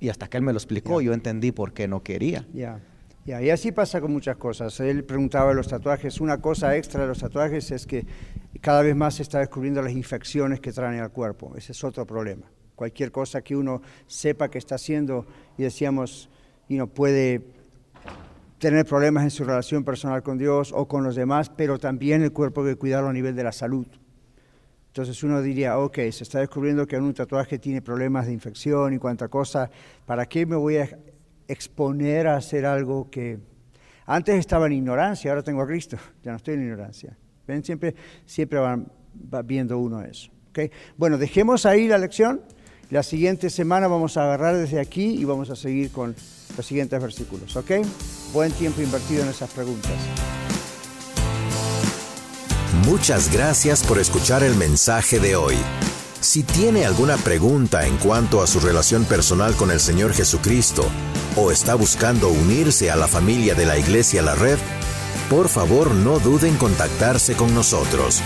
Speaker 7: Y hasta que él me lo explicó, yo entendí por qué no quería.
Speaker 2: Ya y así pasa con muchas cosas. Él preguntaba de los tatuajes. Una cosa extra de los tatuajes es que cada vez más se está descubriendo las infecciones que traen al cuerpo. Ese es otro problema. Cualquier cosa que uno sepa que está haciendo y decíamos, y no puede tener problemas en su relación personal con Dios o con los demás, pero también el cuerpo que cuidarlo a nivel de la salud. Entonces uno diría, ok, se está descubriendo que un tatuaje tiene problemas de infección y cuánta cosa, ¿para qué me voy a exponer a hacer algo que antes estaba en ignorancia, ahora tengo a Cristo, ya no estoy en ignorancia. ¿Ven? Siempre, siempre va, viendo uno eso. ¿okay? Bueno, dejemos ahí la lección. La siguiente semana vamos a agarrar desde aquí y vamos a seguir con los siguientes versículos. ¿ok? Buen tiempo invertido en esas preguntas.
Speaker 1: Muchas gracias por escuchar el mensaje de hoy. Si tiene alguna pregunta en cuanto a su relación personal con el Señor Jesucristo o está buscando unirse a la familia de la Iglesia La Red, por favor no duden en contactarse con nosotros.